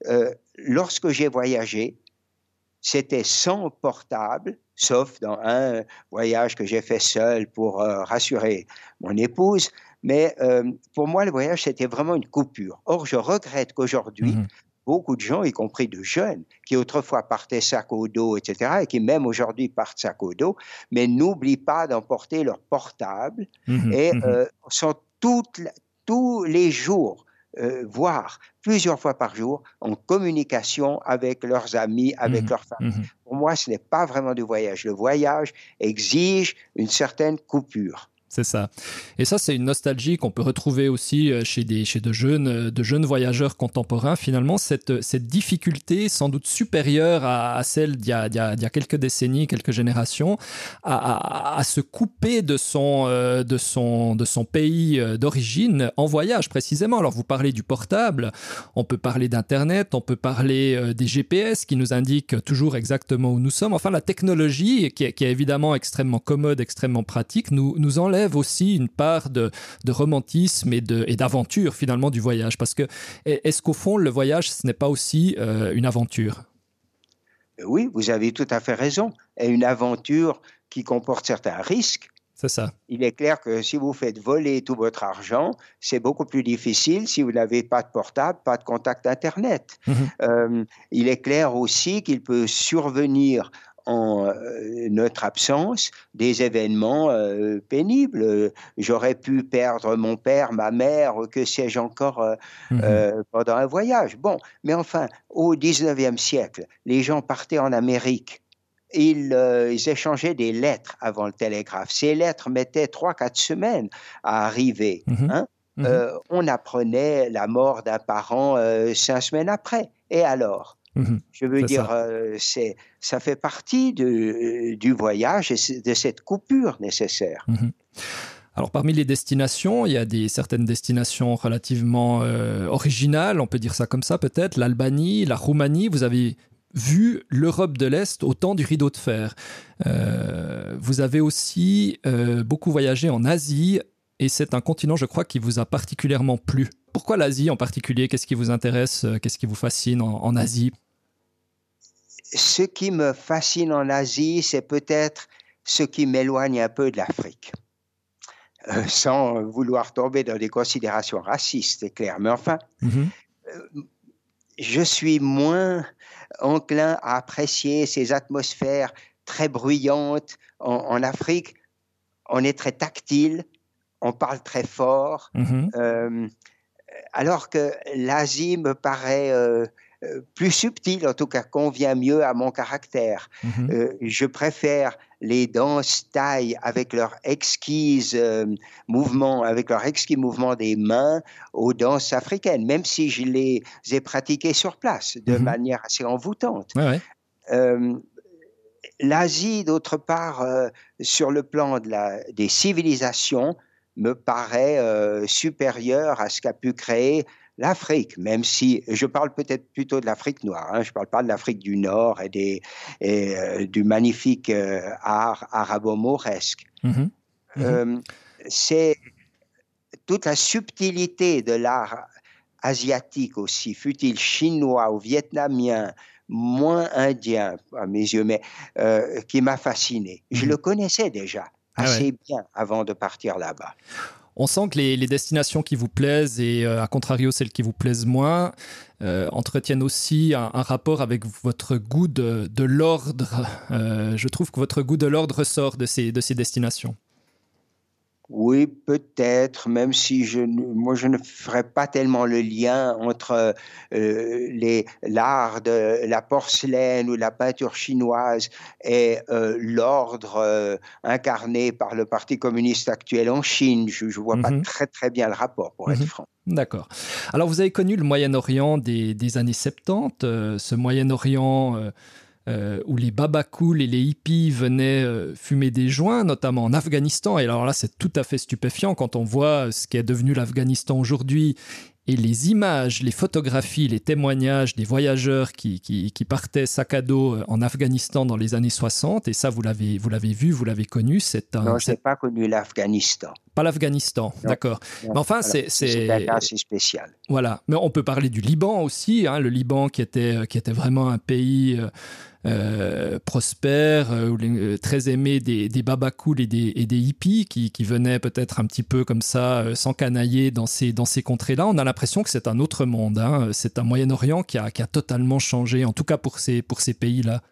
Euh, lorsque j'ai voyagé, c'était sans portable, sauf dans un voyage que j'ai fait seul pour euh, rassurer mon épouse. Mais euh, pour moi, le voyage, c'était vraiment une coupure. Or, je regrette qu'aujourd'hui, mm -hmm beaucoup de gens, y compris de jeunes, qui autrefois partaient sac au dos, etc., et qui même aujourd'hui partent sac au dos, mais n'oublient pas d'emporter leur portable mmh, et mmh. Euh, sont toutes, tous les jours, euh, voire plusieurs fois par jour, en communication avec leurs amis, avec mmh, leurs familles. Pour moi, ce n'est pas vraiment du voyage. Le voyage exige une certaine coupure. C'est ça. Et ça, c'est une nostalgie qu'on peut retrouver aussi euh, chez, des, chez de, jeunes, euh, de jeunes voyageurs contemporains. Finalement, cette, cette difficulté, sans doute supérieure à, celle d'il y, y, y, a quelques décennies, quelques générations, à, se couper de son, euh, de son, de son pays d'origine en voyage précisément. Alors, vous parlez du portable, on peut parler d'Internet, on peut parler des GPS qui nous indiquent toujours exactement où nous sommes. Enfin, la technologie, qui est, qui est évidemment extrêmement commode, extrêmement pratique, nous, nous enlève aussi une part de, de romantisme et d'aventure et finalement du voyage Parce que est-ce qu'au fond, le voyage, ce n'est pas aussi euh, une aventure? Oui, vous avez tout à fait raison. Et une aventure qui comporte certains risques. C'est ça. Il est clair que si vous faites voler tout votre argent, c'est beaucoup plus difficile si vous n'avez pas de portable, pas de contact Internet. Mmh. Euh, il est clair aussi qu'il peut survenir en euh, notre absence des événements euh, pénibles. J'aurais pu perdre mon père, ma mère, que sais-je encore euh, mmh. euh, pendant un voyage. Bon, mais enfin, au 19e siècle, les gens partaient en Amérique. Ils, ils, échangeaient des lettres avant le télégraphe. Ces lettres mettaient trois, quatre semaines à arriver. Mmh. Hein? Mmh. on apprenait la mort d'un parent cinq semaines après. Et alors? Mmh Je veux dire, euh, ça fait partie de, du voyage et de cette coupure nécessaire. Mmh Alors parmi les destinations, il y a des certaines destinations relativement euh, originales, on peut dire ça comme ça peut-être, l'Albanie, la Roumanie, vous avez vu l'Europe de l'Est au temps du rideau de fer. Euh, vous avez aussi euh, beaucoup voyagé en Asie et c'est un continent, je crois, qui vous a particulièrement plu. Pourquoi l'Asie en particulier? Qu'est-ce qui vous intéresse? Qu'est-ce qui vous fascine en, en Asie? Ce qui me fascine en Asie, c'est peut-être ce qui m'éloigne un peu de l'Afrique. Euh, sans vouloir tomber dans des considérations racistes, c'est clair. Mais enfin, mm -hmm. euh, je suis moins enclin à apprécier ces atmosphères très bruyantes. En, en Afrique, on est très tactile, on parle très fort, mm -hmm. euh, alors que l'Asie me paraît plus subtil, en tout cas convient mieux à mon caractère. Mm -hmm. euh, je préfère les danses taille avec leur exquise euh, mouvement, avec leur exquis mouvement des mains aux danses africaines, même si je les ai pratiquées sur place de mm -hmm. manière assez envoûtante. Ouais, ouais. Euh, L'Asie, d'autre part, euh, sur le plan de la, des civilisations, me paraît euh, supérieure à ce qu'a pu créer l'Afrique, même si je parle peut-être plutôt de l'Afrique noire, hein, je ne parle pas de l'Afrique du Nord et, des, et euh, du magnifique euh, art arabo-mauresque. Mm -hmm. euh, C'est toute la subtilité de l'art asiatique aussi, fut-il chinois ou vietnamien, moins indien à mes yeux, mais qui m'a fasciné. Je le connaissais déjà assez ah ouais. bien avant de partir là-bas. On sent que les, destinations qui vous plaisent et euh, à contrario celles qui vous plaisent moins euh, entretiennent aussi un, rapport avec votre goût de, l'ordre. Euh, je trouve que votre goût de l'ordre sort de ces, de ces destinations. Oui, peut-être, même si je, moi je ne ferais pas tellement le lien entre euh, l'art de la porcelaine ou la peinture chinoise et euh, l'ordre euh, incarné par le Parti communiste actuel en Chine. Je ne vois pas mhm. très très bien le rapport, pour être mhm. franc. D'accord. Alors vous avez connu le Moyen-Orient des, des, années 70, euh, ce Moyen-Orient... Euh euh, où les babacools et les hippies venaient euh, fumer des joints, notamment en Afghanistan. Et alors là, c'est tout à fait stupéfiant quand on voit ce qui est devenu l'Afghanistan aujourd'hui et les images, les photographies, les témoignages des voyageurs qui, qui, qui, partaient sac à dos euh, en Afghanistan dans les années 60, et ça, vous l'avez, vous l'avez vu, vous l'avez connu. C'est un, non, je n'ai pas connu l'Afghanistan. Pas l'Afghanistan, d'accord. Mais enfin, c'est, c'est assez spécial. Voilà. Mais on peut parler du Liban aussi, hein, le Liban qui était, qui était vraiment un pays. Euh, euh, prospère, euh, euh, très aimé des, des babacools et des, et des hippies qui, qui venaient peut-être un petit peu comme ça s'encanailler dans ces, dans ces contrées-là. On a l'impression que c'est un autre monde. Hein. C'est un Moyen-Orient qui a, qui a totalement changé, en tout cas pour ces, pour ces pays-là.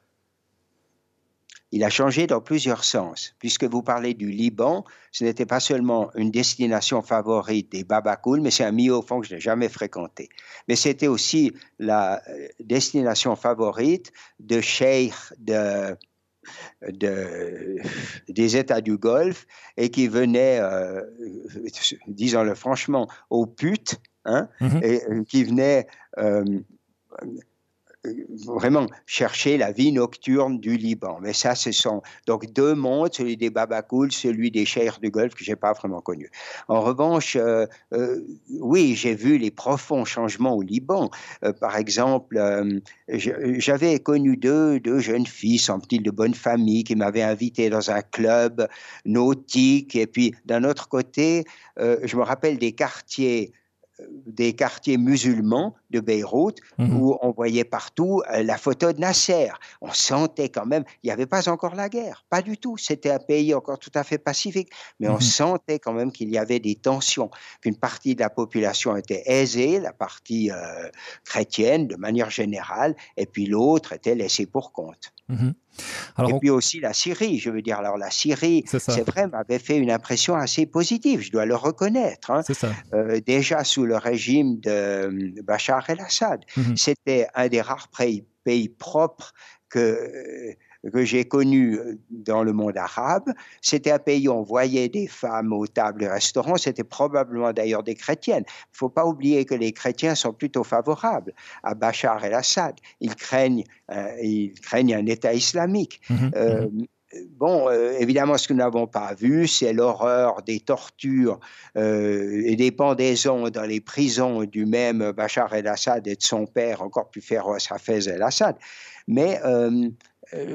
Il a changé dans plusieurs sens. Puisque vous parlez du Liban, ce n'était pas seulement une destination favorite des Babakouls, mais c'est un milieu au fond que je n'ai jamais fréquenté. Mais c'était aussi la euh, destination favorite de cheikhs de, de, des États du Golfe et qui venaient, euh, disons-le franchement, aux putes, hein, mm-hmm. et euh, qui venaient euh, vraiment chercher la vie nocturne du Liban. Mais ça, ce sont donc deux mondes, celui des Babakouls, celui des chers du Golfe, que je n'ai pas vraiment connu. En revanche, euh, euh, oui, j'ai vu les profonds changements au Liban. Euh, par exemple, euh, j'avais connu deux, deux jeunes filles, semble-t-il, de bonne famille, qui m'avaient invité dans un club nautique. Et puis, d'un autre côté, euh, je me rappelle des quartiers des quartiers musulmans de Beyrouth mmh. où on voyait partout euh, la photo de Nasser. On sentait quand même, il n'y avait pas encore la guerre, pas du tout. C'était un pays encore tout à fait pacifique, mais mmh. on sentait quand même qu'il y avait des tensions, qu'une partie de la population était aisée, la partie euh, chrétienne de manière générale, et puis l'autre était laissée pour compte. Mmh. Alors, et puis aussi la Syrie, je veux dire, alors la Syrie, c'est vrai, m'avait fait une impression assez positive, je dois le reconnaître. Hein. Euh, déjà sous le régime de Bachar el-Assad, mmh c'était un des rares pays, pays propres que que j'ai connu euh, dans le monde arabe. C'était un pays où on voyait des femmes aux tables et restaurants. C'était probablement d'ailleurs des chrétiennes. Il ne faut pas oublier que les chrétiens sont plutôt favorables à Bachar el-Assad. Ils craignent, euh, ils craignent un État islamique. Mmh euh, mmh bon, euh, évidemment, ce que nous n'avons pas vu, c'est l'horreur des tortures euh, et des pendaisons dans les prisons du même Bachar el-Assad et de son père, encore plus féroce, Hafez el-Assad. Mais euh,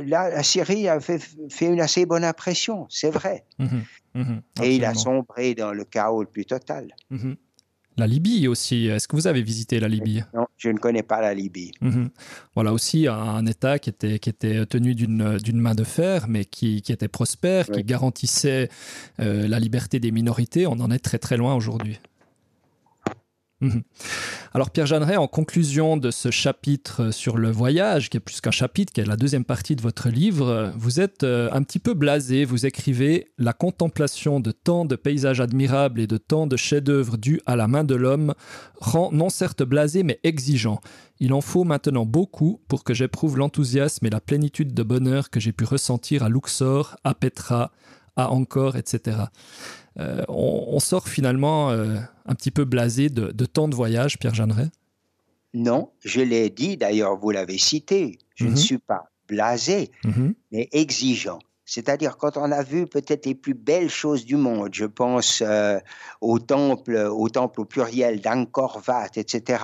là, la Syrie a fait, une assez bonne impression, c'est vrai. Mhm, mhm, et il a sombré dans le chaos le plus total. Mhm. La Libye aussi. Est-ce que vous avez visité la Libye? Non, je ne connais pas la Libye. Voilà aussi un, État qui était, qui était tenu d'une main de fer, mais qui, qui était prospère, qui garantissait euh, la liberté des minorités. On en est très très loin aujourd'hui. Mhm. Alors Pierre Jeanneret, en conclusion de ce chapitre sur le voyage, qui est plus qu'un chapitre, qui est la deuxième partie de votre livre, vous êtes euh, un petit peu blasé, vous écrivez « La contemplation de tant de paysages admirables et de tant de chefs-d'œuvre dus à la main de l'homme rend non certes blasé mais exigeant. Il en faut maintenant beaucoup pour que j'éprouve l'enthousiasme et la plénitude de bonheur que j'ai pu ressentir à Luxor, à Petra, à Encore, etc. » on, on, sort finalement euh, un petit peu blasé de, de tant de voyages, Pierre Jeanneret Non, je l'ai dit, d'ailleurs, vous l'avez cité, je ne mhm. suis pas blasé, -hmm. mais exigeant. C'est-à-dire quand on a vu peut-être les plus belles choses du monde, je pense euh, au temple, au temple au pluriel d'Angkor Wat, etc.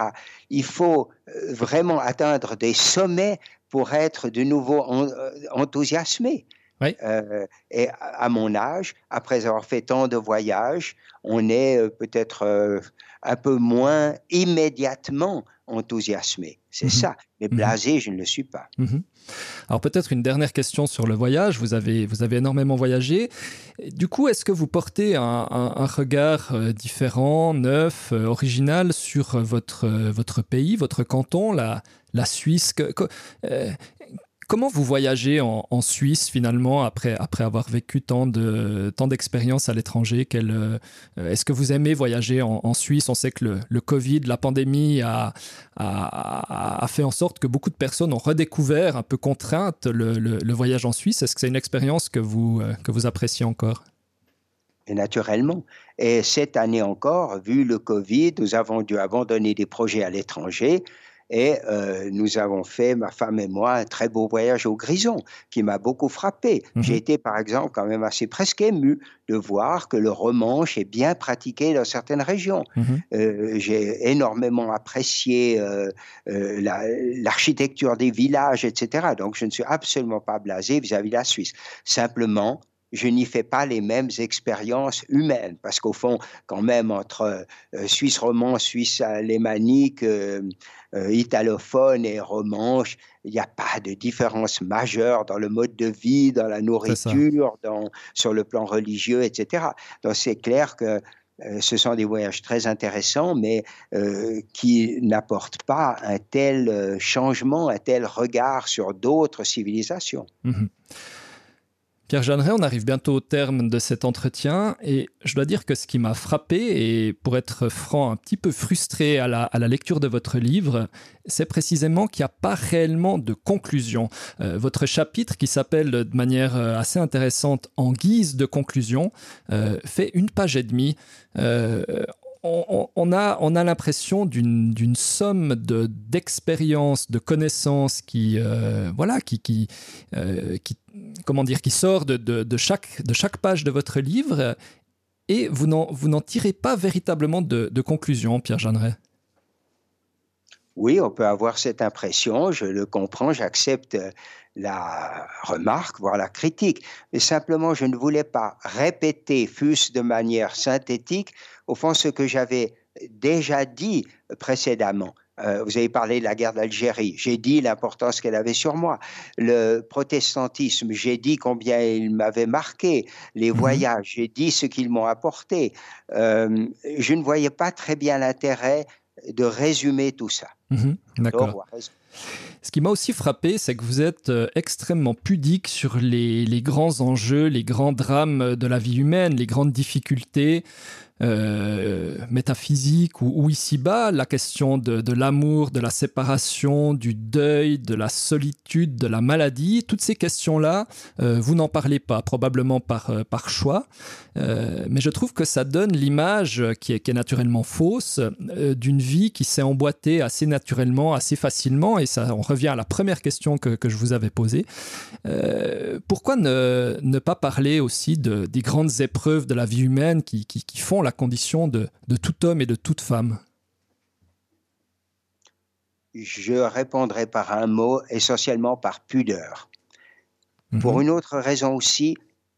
Il faut euh, vraiment atteindre des sommets pour être de nouveau en, euh, enthousiasmé. Oui. Euh, et à mon âge, après avoir fait tant de voyages, on est euh, peut-être euh, un peu moins immédiatement enthousiasmé. C'est mmh. ça. Mais mhm. blasé, mmh. je ne le suis pas. Mmh. Alors peut-être une dernière question sur le voyage. Vous avez, vous avez énormément voyagé. Du coup, est-ce que vous portez un, un, un regard différent, neuf, original sur votre, votre pays, votre canton, la, la Suisse? Que, que, Comment vous voyagez en, Suisse finalement après, après avoir vécu tant de tant d'expériences à l'étranger? Euh, Est-ce que vous aimez voyager en, Suisse? On sait que le, Covid, la pandémie a, fait en sorte que beaucoup de personnes ont redécouvert un peu contrainte le voyage en Suisse. Est-ce que c'est une expérience que vous, euh, que vous appréciez encore? Et naturellement. Et cette année encore, vu le Covid, nous avons dû abandonner des projets à l'étranger Et euh, nous avons fait, ma femme et moi, un très beau voyage au Grison qui m'a beaucoup frappé. Mhm. J'ai été, par exemple, quand même assez presque ému de voir que le romanche est bien pratiqué dans certaines régions. Mhm. Euh, j'ai énormément apprécié euh, l'architecture des villages, etc. Donc, je ne suis absolument pas blasé vis-à-vis -vis de la Suisse. Simplement, je n'y fais pas les mêmes expériences humaines, parce qu'au fond, quand même, entre Suisse romand, Suisse alémanique, euh, euh, italophone et romanche, il n'y a pas de différence majeure dans le mode de vie, dans la nourriture, dans, sur le plan religieux, etc. Donc c'est clair que ce sont des voyages très intéressants, mais qui n'apportent pas un tel changement, un tel regard sur d'autres civilisations. Mmh Pierre Jeanneret, on arrive bientôt au terme de cet entretien et je dois dire que ce qui m'a frappé et pour être franc un petit peu frustré à la, lecture de votre livre, c'est précisément qu'il n'y a pas réellement de conclusion. Euh, votre chapitre qui s'appelle de manière euh, assez intéressante En guise de conclusion euh, fait une page et demie on, a, on a l'impression d'une somme d'expériences, de, connaissances qui, voilà, qui, comment dire, qui sort de, de, chaque, de page de votre livre et vous n'en tirez pas véritablement de, conclusion, Pierre Jeanneret. Oui, on peut avoir cette impression, je le comprends, j'accepte la remarque, voire la critique, mais simplement je ne voulais pas répéter, fût-ce de manière synthétique, au fond ce que j'avais déjà dit précédemment. Euh, vous avez parlé de la guerre d'Algérie. J'ai dit l'importance qu'elle avait sur moi. Le protestantisme, j'ai dit combien il m'avait marqué. Les mhm. voyages, j'ai dit ce qu'ils m'ont apporté. Euh, je ne voyais pas très bien l'intérêt de résumer tout ça. Mhm. D'accord. Ce qui m'a aussi frappé, c'est que vous êtes euh, extrêmement pudique sur les, les, grands enjeux, les grands drames de la vie humaine, les grandes difficultés. Euh, métaphysique ou, ici-bas, la question de, l'amour, de la séparation, du deuil, de la solitude, de la maladie, toutes ces questions-là, euh, vous n'en parlez pas, probablement par, euh, par choix, mais je trouve que ça donne l'image qui est, naturellement fausse d'une vie qui s'est emboîtée assez naturellement, assez facilement, et ça, on revient à la première question que, je vous avais posée. pourquoi ne, ne, pas parler aussi de, des grandes épreuves de la vie humaine qui, qui, qui font la condition de, de tout homme et de toute femme Je répondrai par un mot, essentiellement par pudeur. Mhm. Pour une autre raison aussi,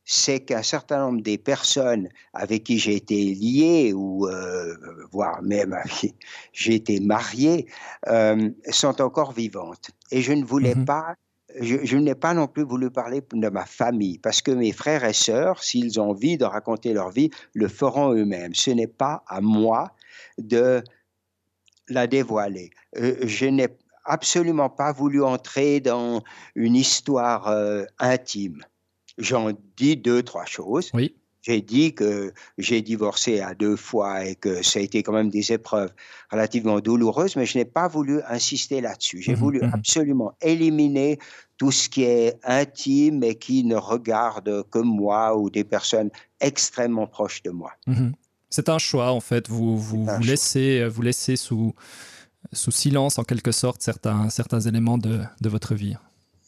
c'est qu'un certain nombre des personnes avec qui j'ai été lié, ou euh, voire même j'ai été marié, euh, sont encore vivantes. Et je ne voulais mhm. pas je, n'ai pas non plus voulu parler de ma famille, parce que mes frères et sœurs, s'ils ont envie de raconter leur vie, le feront eux-mêmes. Ce n'est pas à moi de la dévoiler. Euh, je n'ai absolument pas voulu entrer dans une histoire euh, intime. J'en dis deux, trois choses. Oui. J'ai dit que j'ai divorcé à deux fois et que ça a été quand même des épreuves relativement douloureuses, mais je n'ai pas voulu insister là-dessus. J'ai mmh voulu mmh absolument éliminer tout ce qui est intime et qui ne regarde que moi ou des personnes extrêmement proches de moi. Mmh C'est un choix, en fait. Vous, vous, laissez, vous laissez sous, sous silence, en quelque sorte, certains, certains éléments de, de votre vie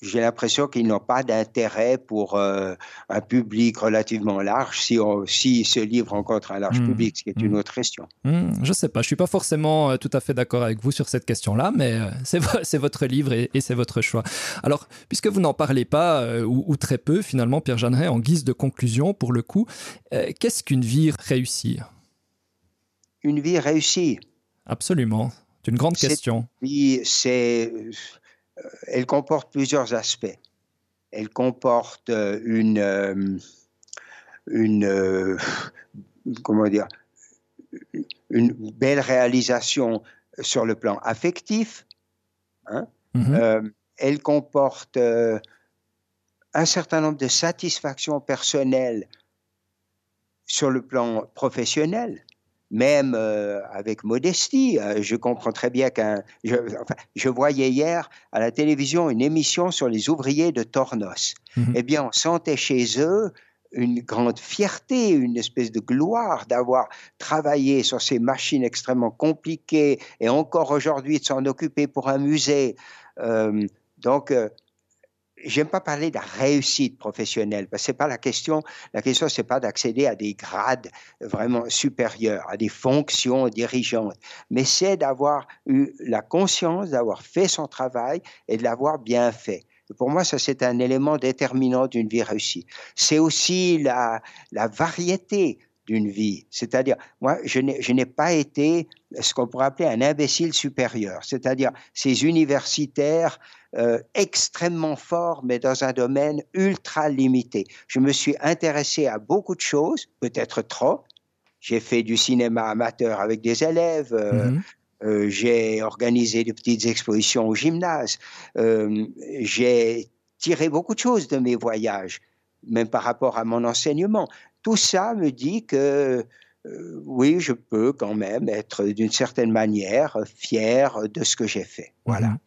j'ai l'impression qu'ils n'ont pas d'intérêt pour euh, un public relativement large si, si ce livre rencontre un large hmm. public, ce qui est une hmm. autre question. Hmm. je ne sais pas, je ne suis pas forcément euh, tout à fait d'accord avec vous sur cette question-là, mais euh, c'est votre livre et, c'est votre choix. Alors, puisque vous n'en parlez pas ou, très peu, finalement, Pierre Jeanneret, en guise de conclusion, pour le coup, qu'est-ce qu'une vie réussie? Une vie réussie? Absolument. C'est une grande question. C'est euh, elle comporte plusieurs aspects. Elle comporte euh, une, euh, une comment dire, une belle réalisation sur le plan affectif. Hein. Mm-hmm. elle comporte un certain nombre de satisfactions personnelles sur le plan professionnel même euh, avec modestie. Euh, je comprends très bien qu'un. Je, enfin, je, voyais hier à la télévision une émission sur les ouvriers de Tornos. Mhm. Eh bien, on sentait chez eux une grande fierté, une espèce de gloire d'avoir travaillé sur ces machines extrêmement compliquées et encore aujourd'hui de s'en occuper pour un musée. Euh, donc, j'aime pas parler de la réussite professionnelle, parce que c'est pas la question. La question, c'est pas d'accéder à des grades vraiment supérieurs, à des fonctions dirigeantes, mais c'est d'avoir eu la conscience d'avoir fait son travail et de l'avoir bien fait. Pour moi, ça, c'est un élément déterminant d'une vie réussie. C'est aussi la, la variété d'une vie. C'est-à-dire, moi, je n'ai pas été ce qu'on pourrait appeler un imbécile supérieur, c'est-à-dire ces universitaires euh, extrêmement forts, mais dans un domaine ultra limité. Je me suis intéressé à beaucoup de choses, peut-être trop. J'ai fait du cinéma amateur avec des élèves. Euh, mhm. euh, j'ai organisé de petites expositions au gymnase. j'ai tiré beaucoup de choses de mes voyages, même par rapport à mon enseignement. Tout ça me dit que euh, oui, je peux quand même être d'une certaine manière fier de ce que j'ai fait. Voilà.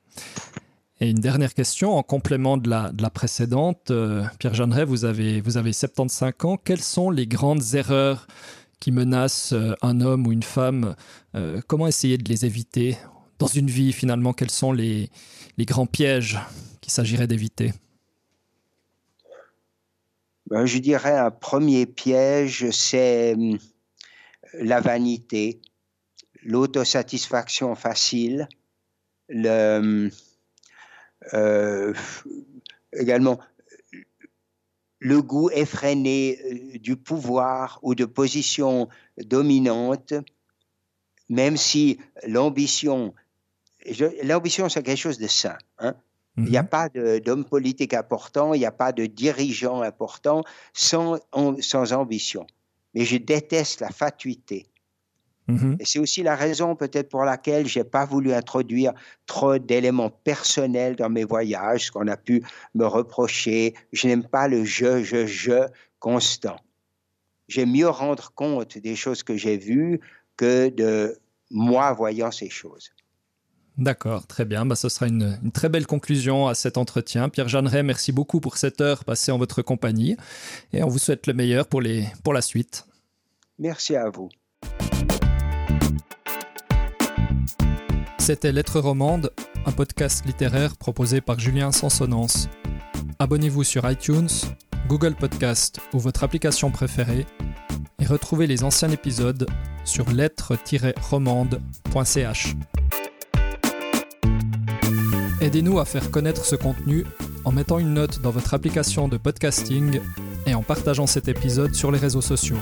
Et une dernière question en complément de la, de la précédente. Euh, Pierre Jeanneret, vous avez, vous avez 75 ans. Quelles sont les grandes erreurs qui menacent euh, un homme ou une femme Comment essayer de les éviter dans une vie finalement? Quels sont les, les grands pièges qu'il s'agirait d'éviter? Je dirais un premier piège, c'est hum, la vanité, l'autosatisfaction facile, le, euh, également le goût effréné euh, du pouvoir ou de position dominante, même si l'ambition, l'ambition c'est quelque chose de sain. Hein. Il n'y a mhm. pas d'homme politique important, il n'y a pas de dirigeant important sans, sans ambition mais je déteste la fatuité. Mhm. C'est aussi la raison peut-être pour laquelle j'ai pas voulu introduire trop d'éléments personnels dans mes voyages, ce qu'on a pu me reprocher. Je n'aime pas le je, je, je constant. J'aime mieux rendre compte des choses que j'ai vues que de moi voyant ces choses. D'accord, très bien. Bah, ce sera une, une, très belle conclusion à cet entretien. Pierre Jeanneret, merci beaucoup pour cette heure passée en votre compagnie et on vous souhaite le meilleur pour, les, pour la suite. Merci à vous. C'était Lettres Romande, un podcast littéraire proposé par Julien Sansonance. Abonnez-vous sur iTunes, Google Podcast ou votre application préférée et retrouvez les anciens épisodes sur lettres-romande.ch. Aidez-nous à faire connaître ce contenu en mettant une note dans votre application de podcasting et en partageant cet épisode sur les réseaux sociaux.